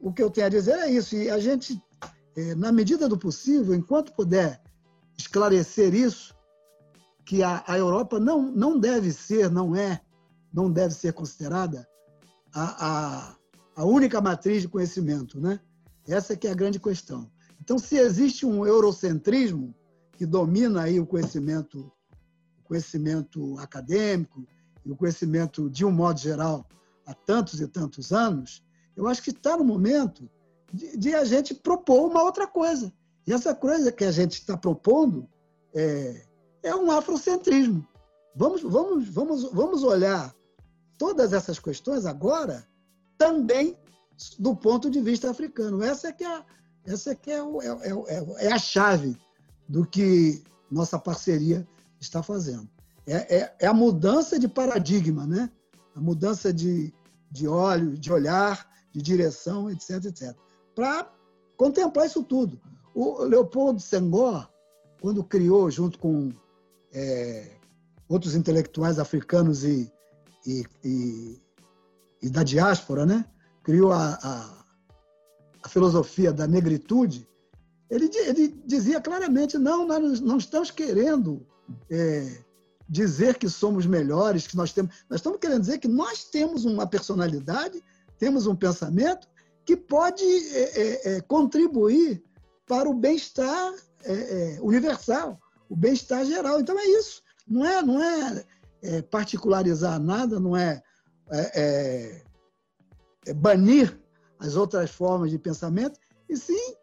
o que eu tenho a dizer é isso. E a gente, eh, na medida do possível, enquanto puder esclarecer isso, que a, a Europa não, não deve ser, não é, não deve ser considerada a, a, a única matriz de conhecimento, né? Essa que é a grande questão. Então, se existe um eurocentrismo que domina aí o conhecimento, o conhecimento acadêmico e o conhecimento de um modo geral há tantos e tantos anos, eu acho que está no momento de, de, a gente propor uma outra coisa. E essa coisa que a gente está propondo é, é um afrocentrismo. Vamos, vamos, vamos, vamos olhar todas essas questões agora também do ponto de vista africano. Essa é que é, essa é, que é, o, é, é, é a chave do que nossa parceria está fazendo. É, é, é, a mudança de paradigma, né? a mudança de, de olho, de olhar, de direção, etc, etc. Para contemplar isso tudo. O Leopoldo Senghor, quando criou, junto com é, outros intelectuais africanos e, e, e, e, da diáspora, né? Criou a, a, a filosofia da negritude, ele, ele, dizia claramente: não, nós não estamos querendo é, dizer que somos melhores, que nós temos. Nós estamos querendo dizer que nós temos uma personalidade, temos um pensamento que pode é, é, é contribuir para o bem-estar é, é, universal, o bem-estar geral. Então é isso. Não é, não é, particularizar nada, não é, banir as outras formas de pensamento, e sim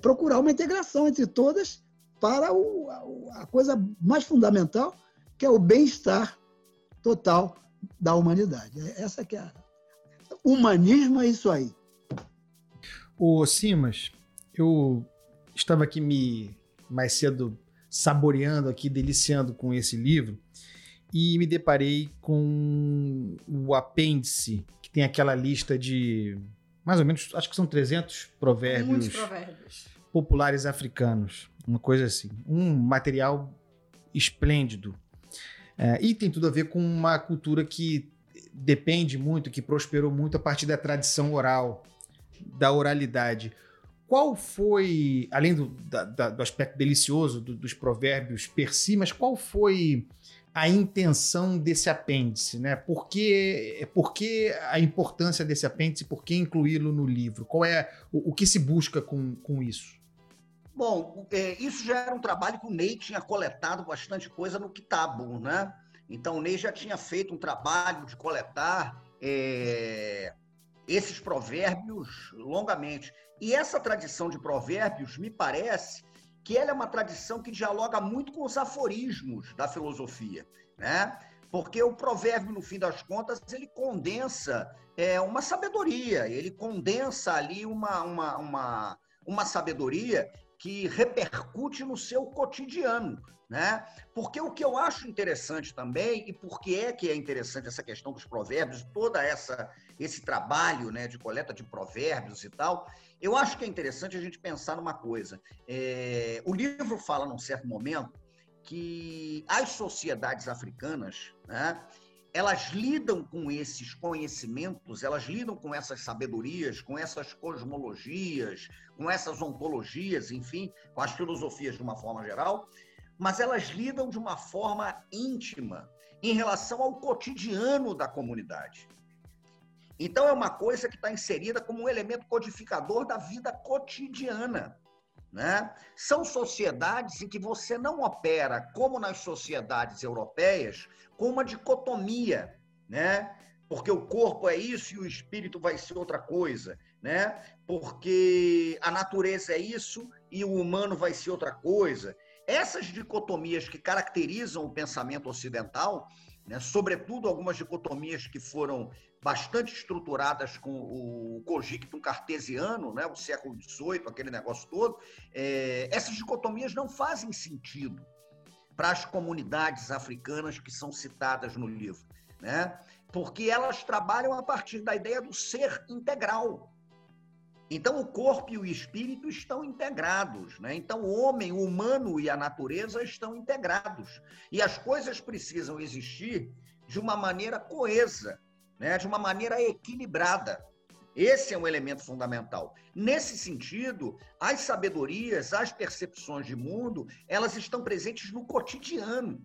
procurar uma integração entre todas para o, a, a coisa mais fundamental, que é o bem-estar total da humanidade. Essa que é a... Humanismo é isso aí. O Simas, eu estava aqui me mais cedo saboreando aqui, deliciando com esse livro e me deparei com o apêndice, tem aquela lista de mais ou menos, acho que são 300 provérbios, provérbios. populares africanos, uma coisa assim. Um material esplêndido. É, e tem tudo a ver com uma cultura que depende muito, que prosperou muito a partir da tradição oral, da oralidade. Qual foi, além do, da, da, do aspecto delicioso do, dos provérbios per si, mas qual foi a intenção desse apêndice? Né? Por, que, por que a importância desse apêndice? Por que incluí-lo no livro? Qual é o, o que se busca com, com isso? Bom, é, isso já era um trabalho que o Ney tinha coletado bastante coisa no Kitabu, né? Então o Ney já tinha feito um trabalho de coletar é, esses provérbios longamente. E essa tradição de provérbios, me parece que ela é uma tradição que dialoga muito com os aforismos da filosofia, né? Porque o provérbio, no fim das contas, ele condensa é, uma sabedoria, ele condensa ali uma, uma, uma, uma sabedoria que repercute no seu cotidiano, né? Porque o que eu acho interessante também, e por que é que é interessante essa questão dos provérbios, toda essa esse trabalho né, de coleta de provérbios e tal, eu acho que é interessante a gente pensar numa coisa. É, o livro fala, num certo momento, que as sociedades africanas, né, elas lidam com esses conhecimentos, elas lidam com essas sabedorias, com essas cosmologias, com essas ontologias, enfim, com as filosofias de uma forma geral, mas elas lidam de uma forma íntima em relação ao cotidiano da comunidade. Então, é uma coisa que está inserida como um elemento codificador da vida cotidiana. Né? São sociedades em que você não opera, como nas sociedades europeias, com uma dicotomia, né? porque o corpo é isso e o espírito vai ser outra coisa, né? porque a natureza é isso e o humano vai ser outra coisa. Essas dicotomias que caracterizam o pensamento ocidental, né? sobretudo algumas dicotomias que foram bastante estruturadas com o cogictum cartesiano, né, o século XVIII, aquele negócio todo, é, essas dicotomias não fazem sentido para as comunidades africanas que são citadas no livro, né? porque elas trabalham a partir da ideia do ser integral. Então, o corpo e o espírito estão integrados. Né? Então, o homem, o humano e a natureza estão integrados. E as coisas precisam existir de uma maneira coesa, né, de uma maneira equilibrada. Esse é um elemento fundamental. Nesse sentido, as sabedorias, as percepções de mundo, elas estão presentes no cotidiano.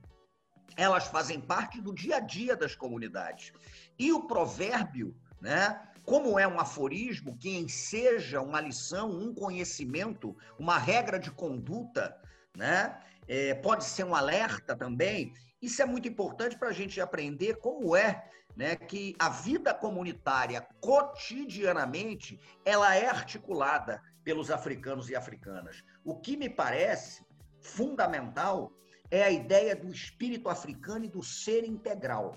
Elas fazem parte do dia a dia das comunidades. E o provérbio, né? Como é um aforismo que enseja uma lição, um conhecimento, uma regra de conduta, né? É, pode ser um alerta também. Isso é muito importante para a gente aprender como é né, que a vida comunitária cotidianamente ela é articulada pelos africanos e africanas. O que me parece fundamental é a ideia do espírito africano e do ser integral,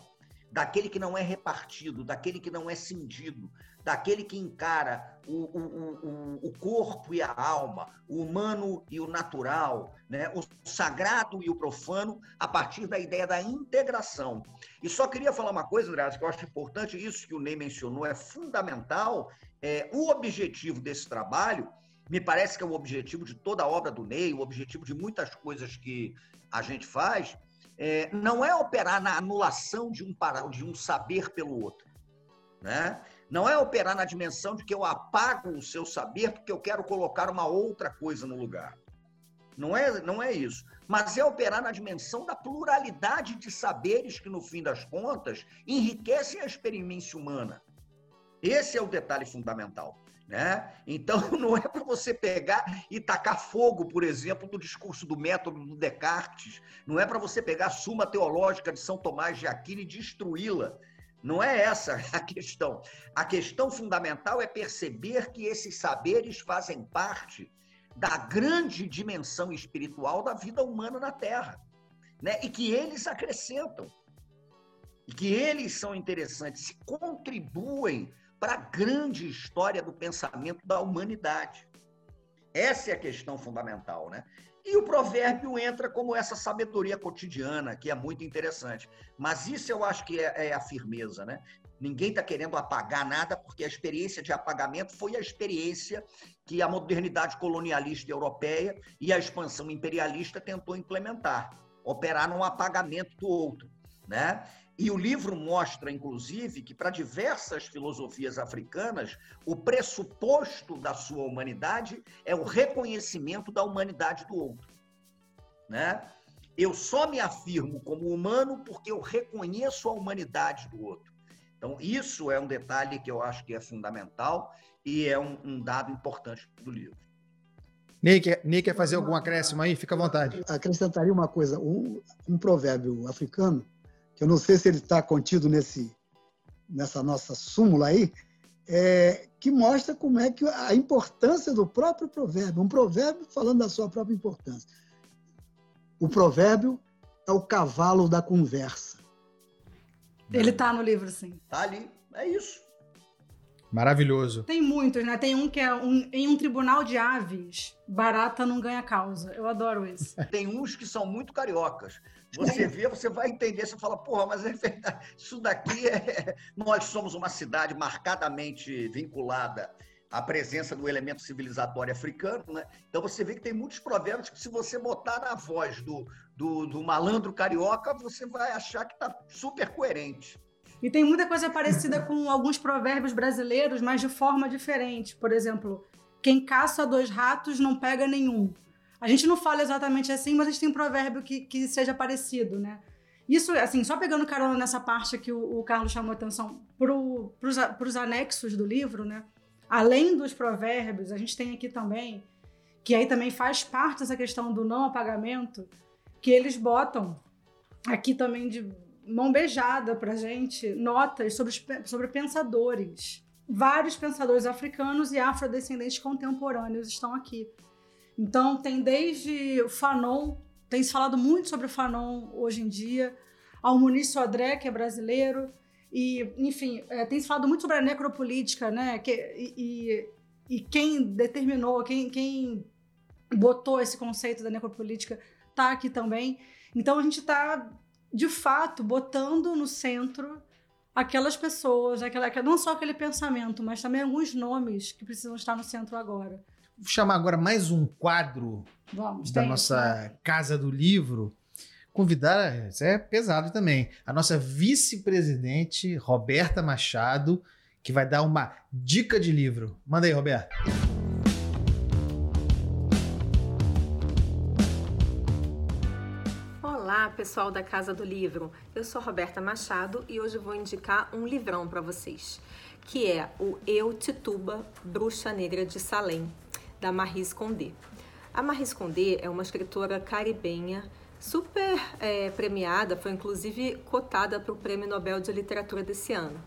daquele que não é repartido, daquele que não é cindido, daquele que encara o, o, o, o corpo e a alma, o humano e o natural, né? o sagrado e o profano, a partir da ideia da integração. E só queria falar uma coisa, André, que eu acho importante, isso que o Ney mencionou é fundamental. É, o objetivo desse trabalho, me parece que é o objetivo de toda a obra do Ney, o objetivo de muitas coisas que a gente faz, é, não é operar na anulação de um, de um saber pelo outro. Né? Não é operar na dimensão de que eu apago o seu saber porque eu quero colocar uma outra coisa no lugar. Não é, não é isso. Mas é operar na dimensão da pluralidade de saberes que, no fim das contas, enriquecem a experiência humana. Esse é o detalhe fundamental. Né? Então, não é para você pegar e tacar fogo, por exemplo, do discurso do método do Descartes, não é para você pegar a Suma Teológica de São Tomás de Aquino e destruí-la. Não é essa a questão. A questão fundamental é perceber que esses saberes fazem parte da grande dimensão espiritual da vida humana na Terra, né? E que eles acrescentam, e que eles são interessantes, contribuem para a grande história do pensamento da humanidade. Essa é a questão fundamental, né? E o provérbio entra como essa sabedoria cotidiana, que é muito interessante. Mas isso eu acho que é, é a firmeza, né? Ninguém está querendo apagar nada, porque a experiência de apagamento foi a experiência que a modernidade colonialista europeia e a expansão imperialista tentou implementar, operar num apagamento do outro, né? E o livro mostra, inclusive, que para diversas filosofias africanas, o pressuposto da sua humanidade é o reconhecimento da humanidade do outro. Né? Eu só me afirmo como humano porque eu reconheço a humanidade do outro. Então, isso é um detalhe que eu acho que é fundamental e é um, um dado importante do livro. Quer, Ney quer fazer algum acréscimo aí? Fica à vontade. Acrescentaria uma coisa: um, um provérbio africano que eu não sei se ele está contido nesse, nessa nossa súmula aí, é, que mostra como é que a importância do próprio provérbio, um provérbio falando da sua própria importância. O provérbio é o cavalo da conversa. Ele está no livro, sim. Está ali, é isso. Maravilhoso. Tem muitos, né? Tem um que é um, em um tribunal de aves, barata não ganha causa. Eu adoro isso. Tem uns que são muito cariocas. Você vê, você vai entender, você fala, porra, mas é verdade, isso daqui é. Nós somos uma cidade marcadamente vinculada à presença do elemento civilizatório africano, né? Então você vê que tem muitos provérbios que, se você botar na voz do, do, do malandro carioca, você vai achar que está super coerente. E tem muita coisa parecida com alguns provérbios brasileiros, mas de forma diferente. Por exemplo, quem caça dois ratos não pega nenhum. A gente não fala exatamente assim, mas a gente tem um provérbio que, que seja parecido, né? Isso, assim, só pegando carona nessa parte que o, o Carlos chamou atenção para os anexos do livro, né? Além dos provérbios, a gente tem aqui também, que aí também faz parte dessa questão do não apagamento, que eles botam aqui também de mão beijada para gente notas sobre, sobre pensadores. Vários pensadores africanos e afrodescendentes contemporâneos estão aqui. Então, tem desde Fanon, tem se falado muito sobre o Fanon hoje em dia, ao Muniz Sodré, que é brasileiro, e, enfim, é, tem se falado muito sobre a necropolítica, né? Que, e, e, quem determinou, quem, quem botou esse conceito da necropolítica está aqui também. Então, a gente está, de fato, botando no centro aquelas pessoas, aquela, não só aquele pensamento, mas também alguns nomes que precisam estar no centro agora. Vou chamar agora mais um quadro Vamos, da nossa Casa do Livro. Convidar, isso é pesado também, a nossa vice-presidente, Roberta Machado, que vai dar uma dica de livro. Manda aí, Roberto. Pessoal da Casa do Livro. Eu sou Roberta Machado e hoje vou indicar um livrão para vocês, que é o Eu Tituba, Bruxa Negra de Salem, da Maris Condé. A Maris Condé é uma escritora caribenha super é, premiada, foi inclusive cotada para o Prêmio Nobel de Literatura desse ano.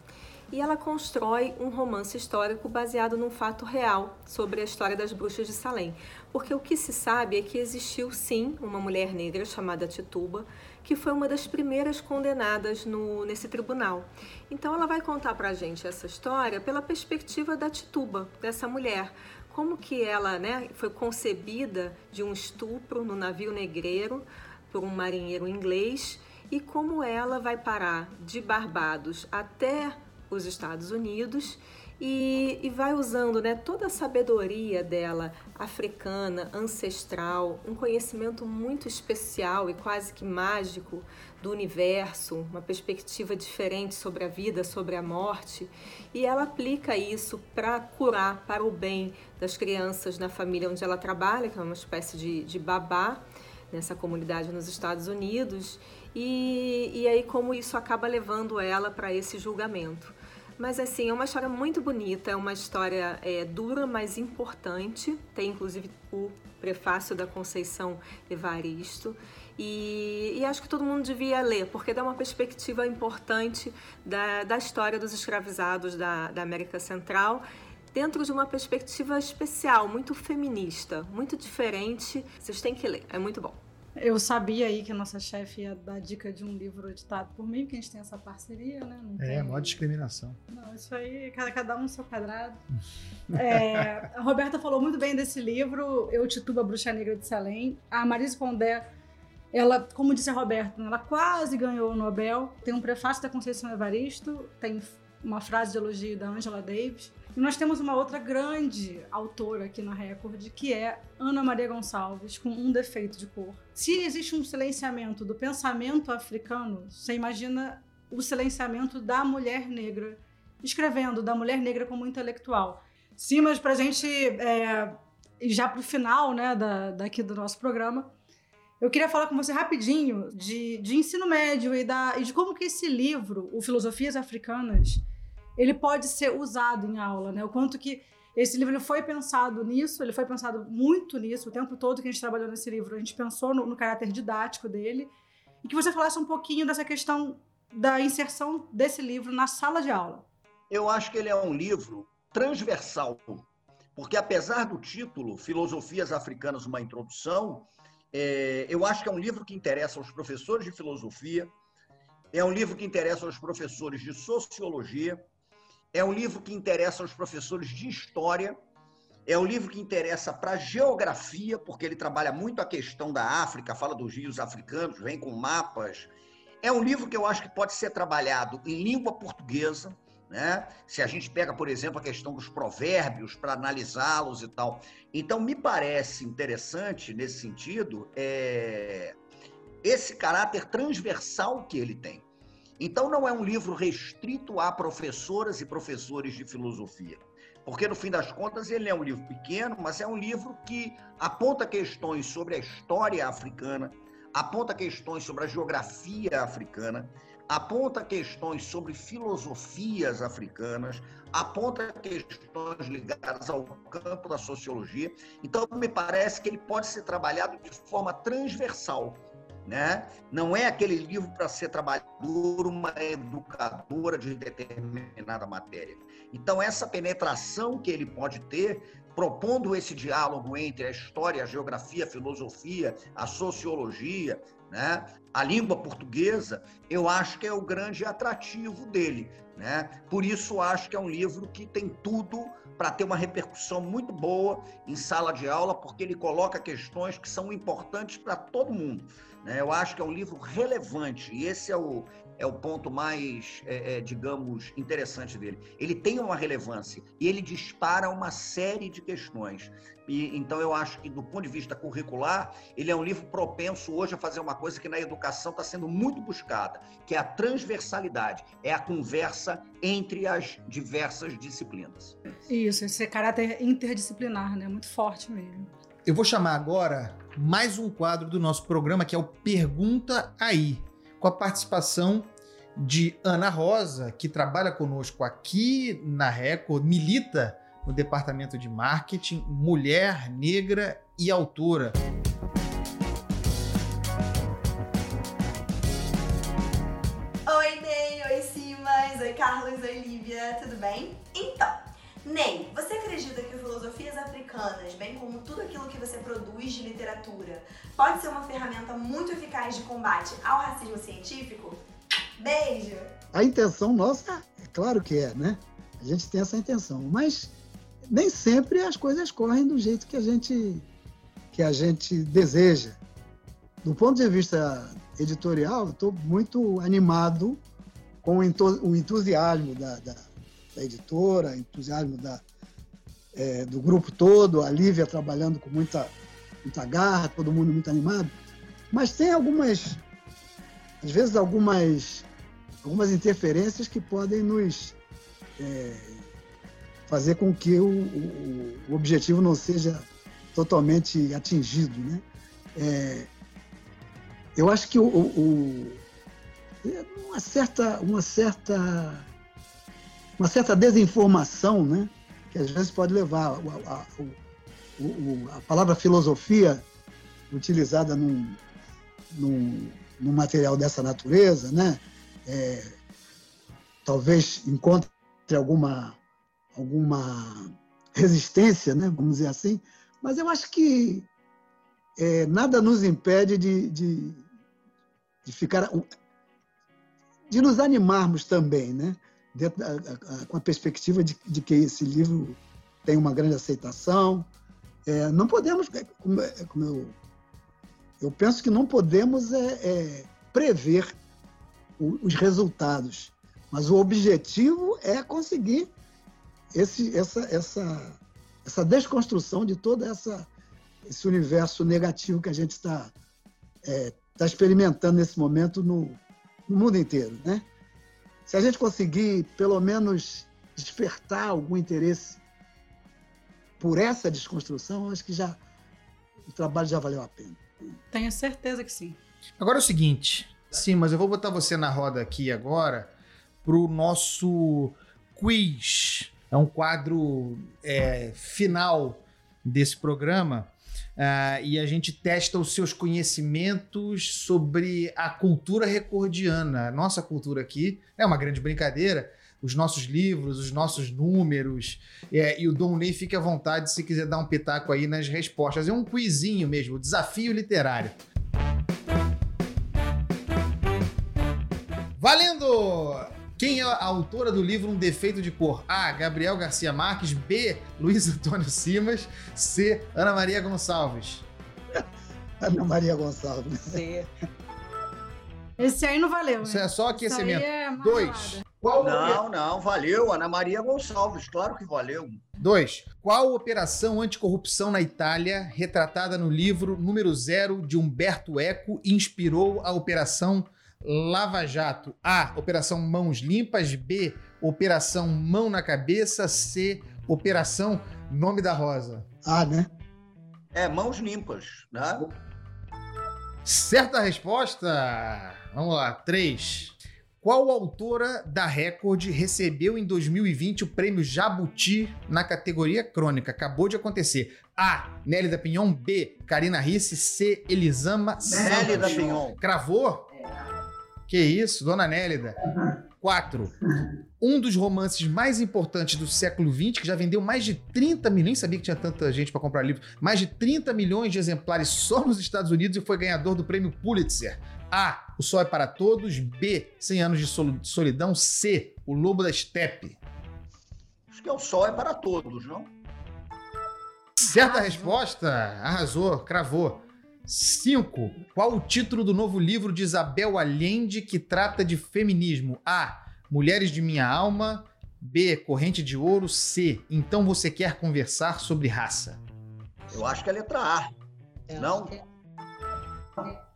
E ela constrói um romance histórico baseado num fato real sobre a história das bruxas de Salem. Porque o que se sabe é que existiu sim uma mulher negra chamada Tituba, que foi uma das primeiras condenadas no, nesse tribunal. Então ela vai contar para a gente essa história pela perspectiva da Tituba, dessa mulher, como que ela né, foi concebida de um estupro no navio negreiro por um marinheiro inglês e como ela vai parar de Barbados até os Estados Unidos e, e, vai usando né, toda a sabedoria dela, africana, ancestral, um conhecimento muito especial e quase que mágico do universo, uma perspectiva diferente sobre a vida, sobre a morte, e ela aplica isso para curar para o bem das crianças na família onde ela trabalha, que é uma espécie de, de babá nessa comunidade nos Estados Unidos, e, e aí como isso acaba levando ela para esse julgamento. Mas assim, é uma história muito bonita, é uma história é, dura, mas importante. Tem inclusive o prefácio da Conceição Evaristo. E, e, acho que todo mundo devia ler, porque dá uma perspectiva importante da, da história dos escravizados da, da América Central dentro de uma perspectiva especial, muito feminista, muito diferente. Vocês têm que ler, é muito bom. Eu sabia aí que a nossa chefe ia dar dica de um livro editado por mim, que a gente tem essa parceria, né? Não é, tem... maior discriminação. Não, isso aí, cada, cada um no seu quadrado. é, a Roberta falou muito bem desse livro, Eu Tituba, Bruxa Negra de Salem. A Marise Pondé, ela, como disse a Roberta, ela quase ganhou o Nobel. Tem um prefácio da Conceição Evaristo, tem uma frase de elogio da Angela Davis. E nós temos uma outra grande autora aqui na Record, que é Ana Maria Gonçalves, com um defeito de cor. Se existe um silenciamento do pensamento africano, você imagina o silenciamento da mulher negra, escrevendo da mulher negra como intelectual. Sim, mas para a gente, é, já para o final né, da, daqui do nosso programa, eu queria falar com você rapidinho de, de ensino médio e, da, e de como que esse livro, o Filosofias Africanas, ele pode ser usado em aula, né? O quanto que esse livro foi pensado nisso, ele foi pensado muito nisso, o tempo todo que a gente trabalhou nesse livro, a gente pensou no, no caráter didático dele, e que você falasse um pouquinho dessa questão da inserção desse livro na sala de aula. Eu acho que ele é um livro transversal, porque apesar do título Filosofias Africanas, uma introdução, é, eu acho que é um livro que interessa aos professores de filosofia, é um livro que interessa aos professores de sociologia, é um livro que interessa aos professores de história, é um livro que interessa para geografia, porque ele trabalha muito a questão da África, fala dos rios africanos, vem com mapas. É um livro que eu acho que pode ser trabalhado em língua portuguesa, né? Se a gente pega, por exemplo, a questão dos provérbios para analisá-los e tal. Então, me parece interessante nesse sentido é... esse caráter transversal que ele tem. Então, não é um livro restrito a professoras e professores de filosofia. Porque, no fim das contas, ele é um livro pequeno, mas é um livro que aponta questões sobre a história africana, aponta questões sobre a geografia africana, aponta questões sobre filosofias africanas, aponta questões ligadas ao campo da sociologia. Então, me parece que ele pode ser trabalhado de forma transversal né? Não é aquele livro para ser trabalhador, uma educadora de determinada matéria. Então, essa penetração que ele pode ter, propondo esse diálogo entre a história, a geografia, a filosofia, a sociologia, né? a língua portuguesa, eu acho que é o grande atrativo dele. Né? Por isso, acho que é um livro que tem tudo para ter uma repercussão muito boa em sala de aula, porque ele coloca questões que são importantes para todo mundo. Né? Eu acho que é um livro relevante e esse é o, é o ponto mais, é, é, digamos, interessante dele. Ele tem uma relevância e ele dispara uma série de questões. E, então, eu acho que, do ponto de vista curricular, ele é um livro propenso hoje a fazer uma coisa que na educação está sendo muito buscada, que é a transversalidade, é a conversa entre as diversas disciplinas. Isso, esse caráter interdisciplinar, né? Muito forte mesmo. Eu vou chamar agora mais um quadro do nosso programa, que é o Pergunta Aí, com a participação de Ana Rosa, que trabalha conosco aqui na Record, milita no departamento de marketing, mulher, negra e autora. Ney, você acredita que filosofias africanas, bem como tudo aquilo que você produz de literatura, pode ser uma ferramenta muito eficaz de combate ao racismo científico? Beijo! A intenção nossa, é claro que é, né? A gente tem essa intenção, mas nem sempre as coisas correm do jeito que a gente que a gente deseja. Do ponto de vista editorial, estou muito animado com o entusiasmo da, da, da editora, entusiasmo da, é, do grupo todo, a Lívia trabalhando com muita, muita garra, todo mundo muito animado. Mas tem algumas, às vezes, algumas, algumas interferências que podem nos é, fazer com que o, o, o, objetivo não seja totalmente atingido. Né? É, eu acho que o, o, uma certa, uma certa, uma certa desinformação, né? que às vezes pode levar a, a, a, a palavra filosofia utilizada num, num, num, material dessa natureza, né? É, talvez encontre alguma alguma resistência, né? vamos dizer assim, mas eu acho que é, nada nos impede de, de, de, ficar. de nos animarmos também, né? Dentro, a, a, com a perspectiva de, de, que esse livro tem uma grande aceitação. É, não podemos, é, como, é, como, eu, eu penso que não podemos é, é prever o, os resultados, mas o objetivo é conseguir esse, essa, essa, essa desconstrução de todo essa, esse universo negativo que a gente está é, tá experimentando nesse momento no, no mundo inteiro. Né? Se a gente conseguir, pelo menos, despertar algum interesse por essa desconstrução, acho que já o trabalho já valeu a pena. Tenho certeza que sim. Agora é o seguinte, sim, mas eu vou botar você na roda aqui agora para o nosso quiz é um quadro é, final desse programa. Uh, e a gente testa os seus conhecimentos sobre a cultura recordiana. Nossa cultura aqui é uma grande brincadeira. Os nossos livros, os nossos números. É, e o Dom Ney fique à vontade se quiser dar um pitaco aí nas respostas. É um quizinho mesmo, desafio literário. Valendo! Quem é a autora do livro Um Defeito de Cor? A. Gabriel Garcia Marques. B. Luiz Antônio Simas. C. Ana Maria Gonçalves. Ana Maria Gonçalves. C. Esse aí não valeu. Isso né? é só aquecimento. É Dois. Qual não, não, valeu. Ana Maria Gonçalves, claro que valeu. Dois. Qual operação anticorrupção na Itália, retratada no livro número zero de Humberto Eco, inspirou a Operação Lava Jato. A. Operação Mãos Limpas. B. Operação Mão na Cabeça. C. Operação Nome da Rosa. A, né? É, mãos limpas, né? Certa resposta. Vamos lá. 3. Qual autora da Record recebeu em 2020 o prêmio Jabuti na categoria crônica? Acabou de acontecer. A. Nélida Pinhon. B. Karina Risse. C. Elisama Nélida Pinhon. Cravou? Que isso, Dona Nélida. Quatro. Um dos romances mais importantes do século XX, que já vendeu mais de 30 milhões, nem sabia que tinha tanta gente para comprar livro, mais de 30 milhões de exemplares só nos Estados Unidos e foi ganhador do prêmio Pulitzer. A. O Sol é para Todos. B. 100 anos de solidão. C. O Lobo da Steppe. Acho que é o Sol é para Todos, não? Certa resposta. Arrasou, cravou. 5. Qual o título do novo livro de Isabel Allende que trata de feminismo? A. Mulheres de Minha Alma. B. Corrente de Ouro. C. Então você quer conversar sobre raça? Eu acho que é a letra A. É, Não?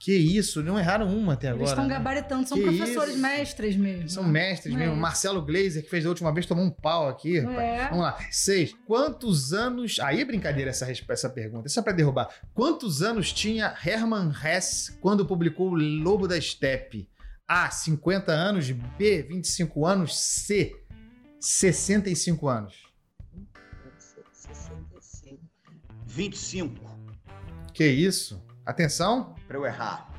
Que isso, não erraram uma até Eles agora. estão né? gabaritando, são Que professores isso? mestres mesmo. São mestres É. mesmo. Marcelo Gleiser, que fez da última vez, tomou um pau aqui. É. Vamos lá. Seis. Quantos anos. Aí é brincadeira essa, essa pergunta. Isso é pra derrubar. Quantos anos tinha Hermann Hesse quando publicou O Lobo da Steppe? A. 50 anos. B. 25 anos. C. 65 anos. 65. 25, Que isso? Atenção. Para eu errar.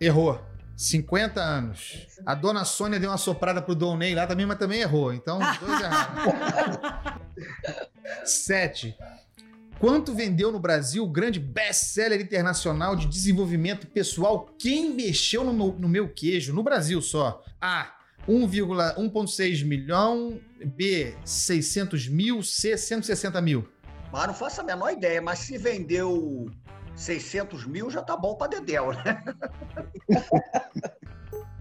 Errou. 50 anos. A dona Sônia deu uma soprada pro Dom Ney lá também, mas também errou. Então, dois erraram. 7. Quanto vendeu no Brasil o grande best-seller internacional de desenvolvimento pessoal Quem Mexeu no meu, no meu Queijo? No Brasil só. A. 1,1,6 milhão. B. 600 mil. C. 160 mil. Mas não faço a menor ideia, mas se vendeu 600 mil, já tá bom para Dedéu, né?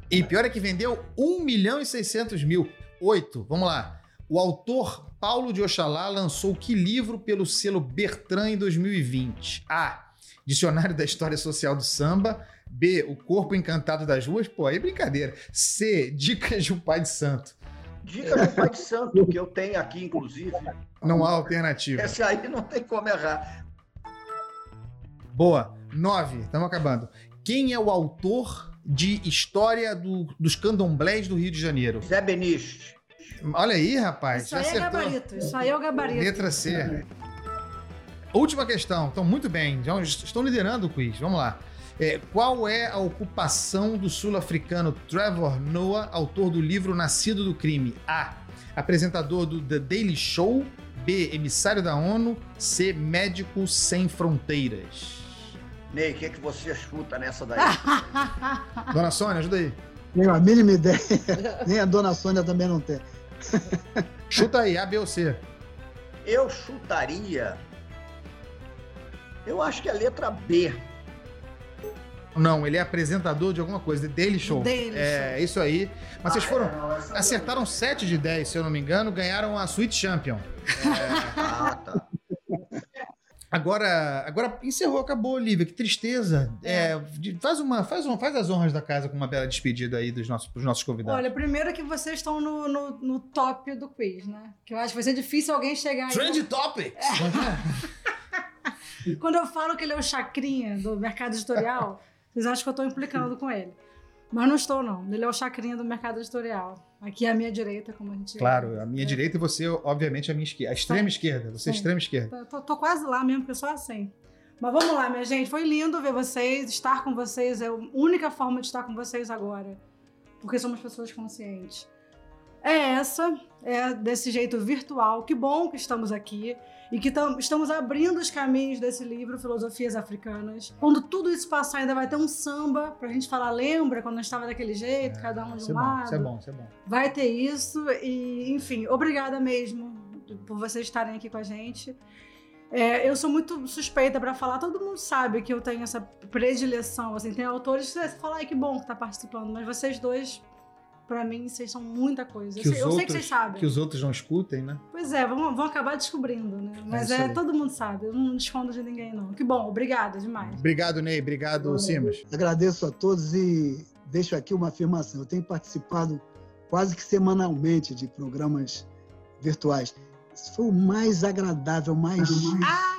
E pior é que vendeu 1 milhão e 600 mil. 8. Vamos lá. O autor Paulo de Oxalá lançou que livro pelo selo Bertrand em 2020? A. Dicionário da História Social do Samba. B. O Corpo Encantado das Ruas. Pô, aí é brincadeira. C. Dicas de um Pai de Santo. Dica do Pai de Santo, que eu tenho aqui, inclusive. Não há alternativa. Esse aí não tem como errar. Boa. 9. Estamos acabando. Quem é o autor de História do- dos Candomblés do Rio de Janeiro? Zé Beniste. Olha aí, rapaz. Isso já aí é acertou. gabarito. Isso aí é o gabarito. Letra C. Última questão. Então, muito bem. Já estão liderando o quiz. Vamos lá. É, qual é a ocupação do sul-africano Trevor Noah, autor do livro Nascido do Crime? A. Apresentador do The Daily Show. B. Emissário da ONU. C. Médico Sem Fronteiras. Ney, o que, que você chuta nessa daí? Dona Sônia, ajuda aí. Tenho a mínima ideia. Nem a dona Sônia também não tem. Chuta aí, A, B ou C. Eu chutaria. Eu acho que é a letra B. Não, ele é apresentador de alguma coisa, The Daily Show. Daily é, isso aí. Mas vocês Ah, foram. é, daí. Acertaram 7 de 10, se eu não me engano, ganharam a Sweet Champion. Ah, tá. Agora, agora encerrou, acabou, Olivia. Que tristeza. É, de- faz, uma, faz, uma, faz as honras da casa com uma bela despedida aí dos nossos, pros nossos convidados. Olha, primeiro que vocês estão no, no, no top do quiz, né? Que eu acho que vai ser difícil alguém chegar aí. Trend Topics! Quando eu falo que ele é o chacrinha do mercado editorial, vocês acham que eu tô implicando com ele. Mas não estou, não. Ele é o chacrinha do mercado editorial. Aqui é a minha direita, como a gente... Claro, a minha É. direita e você, obviamente, a minha esquerda. A extrema esquerda. Você é extrema esquerda. Tô- tô quase lá mesmo, porque eu sou assim. Mas vamos lá, minha gente. Foi lindo ver vocês. Estar com vocês é a única forma de estar com vocês agora. Porque somos pessoas conscientes. É essa, é desse jeito virtual. Que bom que estamos aqui e que tam- estamos abrindo os caminhos desse livro, Filosofias Africanas. Quando tudo isso passar, ainda vai ter um samba pra gente falar, lembra quando estava daquele jeito, cada um de é um bom, lado. isso é bom, isso é bom. Vai ter isso e, enfim, obrigada mesmo por vocês estarem aqui com a gente. É, eu sou muito suspeita pra falar, todo mundo sabe que eu tenho essa predileção, assim, tem autores que você fala, ai que bom que tá participando, mas vocês dois, pra mim, vocês são muita coisa. Eu, Que sei, os eu sei que outros- vocês sabem. Que os outros não escutem, né? Pois é, vão, vão acabar descobrindo, né? Mas isso é, aí. todo mundo sabe, eu não escondo de ninguém, não. Que bom, obrigada demais. Obrigado, Ney. Obrigado, Simas. Agradeço a todos e deixo aqui uma afirmação. Eu tenho participado quase que semanalmente de programas virtuais. Esse foi o mais agradável, mais Ah,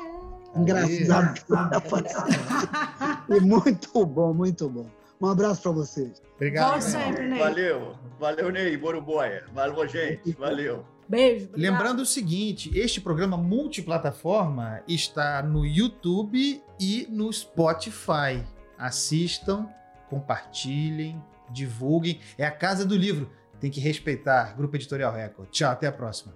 engraçado que eu já participei. E muito bom, muito bom. Um abraço para vocês. Obrigado. Volte sempre, Ney. Valeu. Valeu, Ney. Boruboia. Valeu, gente. Valeu. Beijo. obrigada. Lembrando o seguinte, este programa multiplataforma está no YouTube e no Spotify. Assistam, compartilhem, divulguem. É a casa do livro. Tem que respeitar. Grupo Editorial Record. Tchau, até a próxima.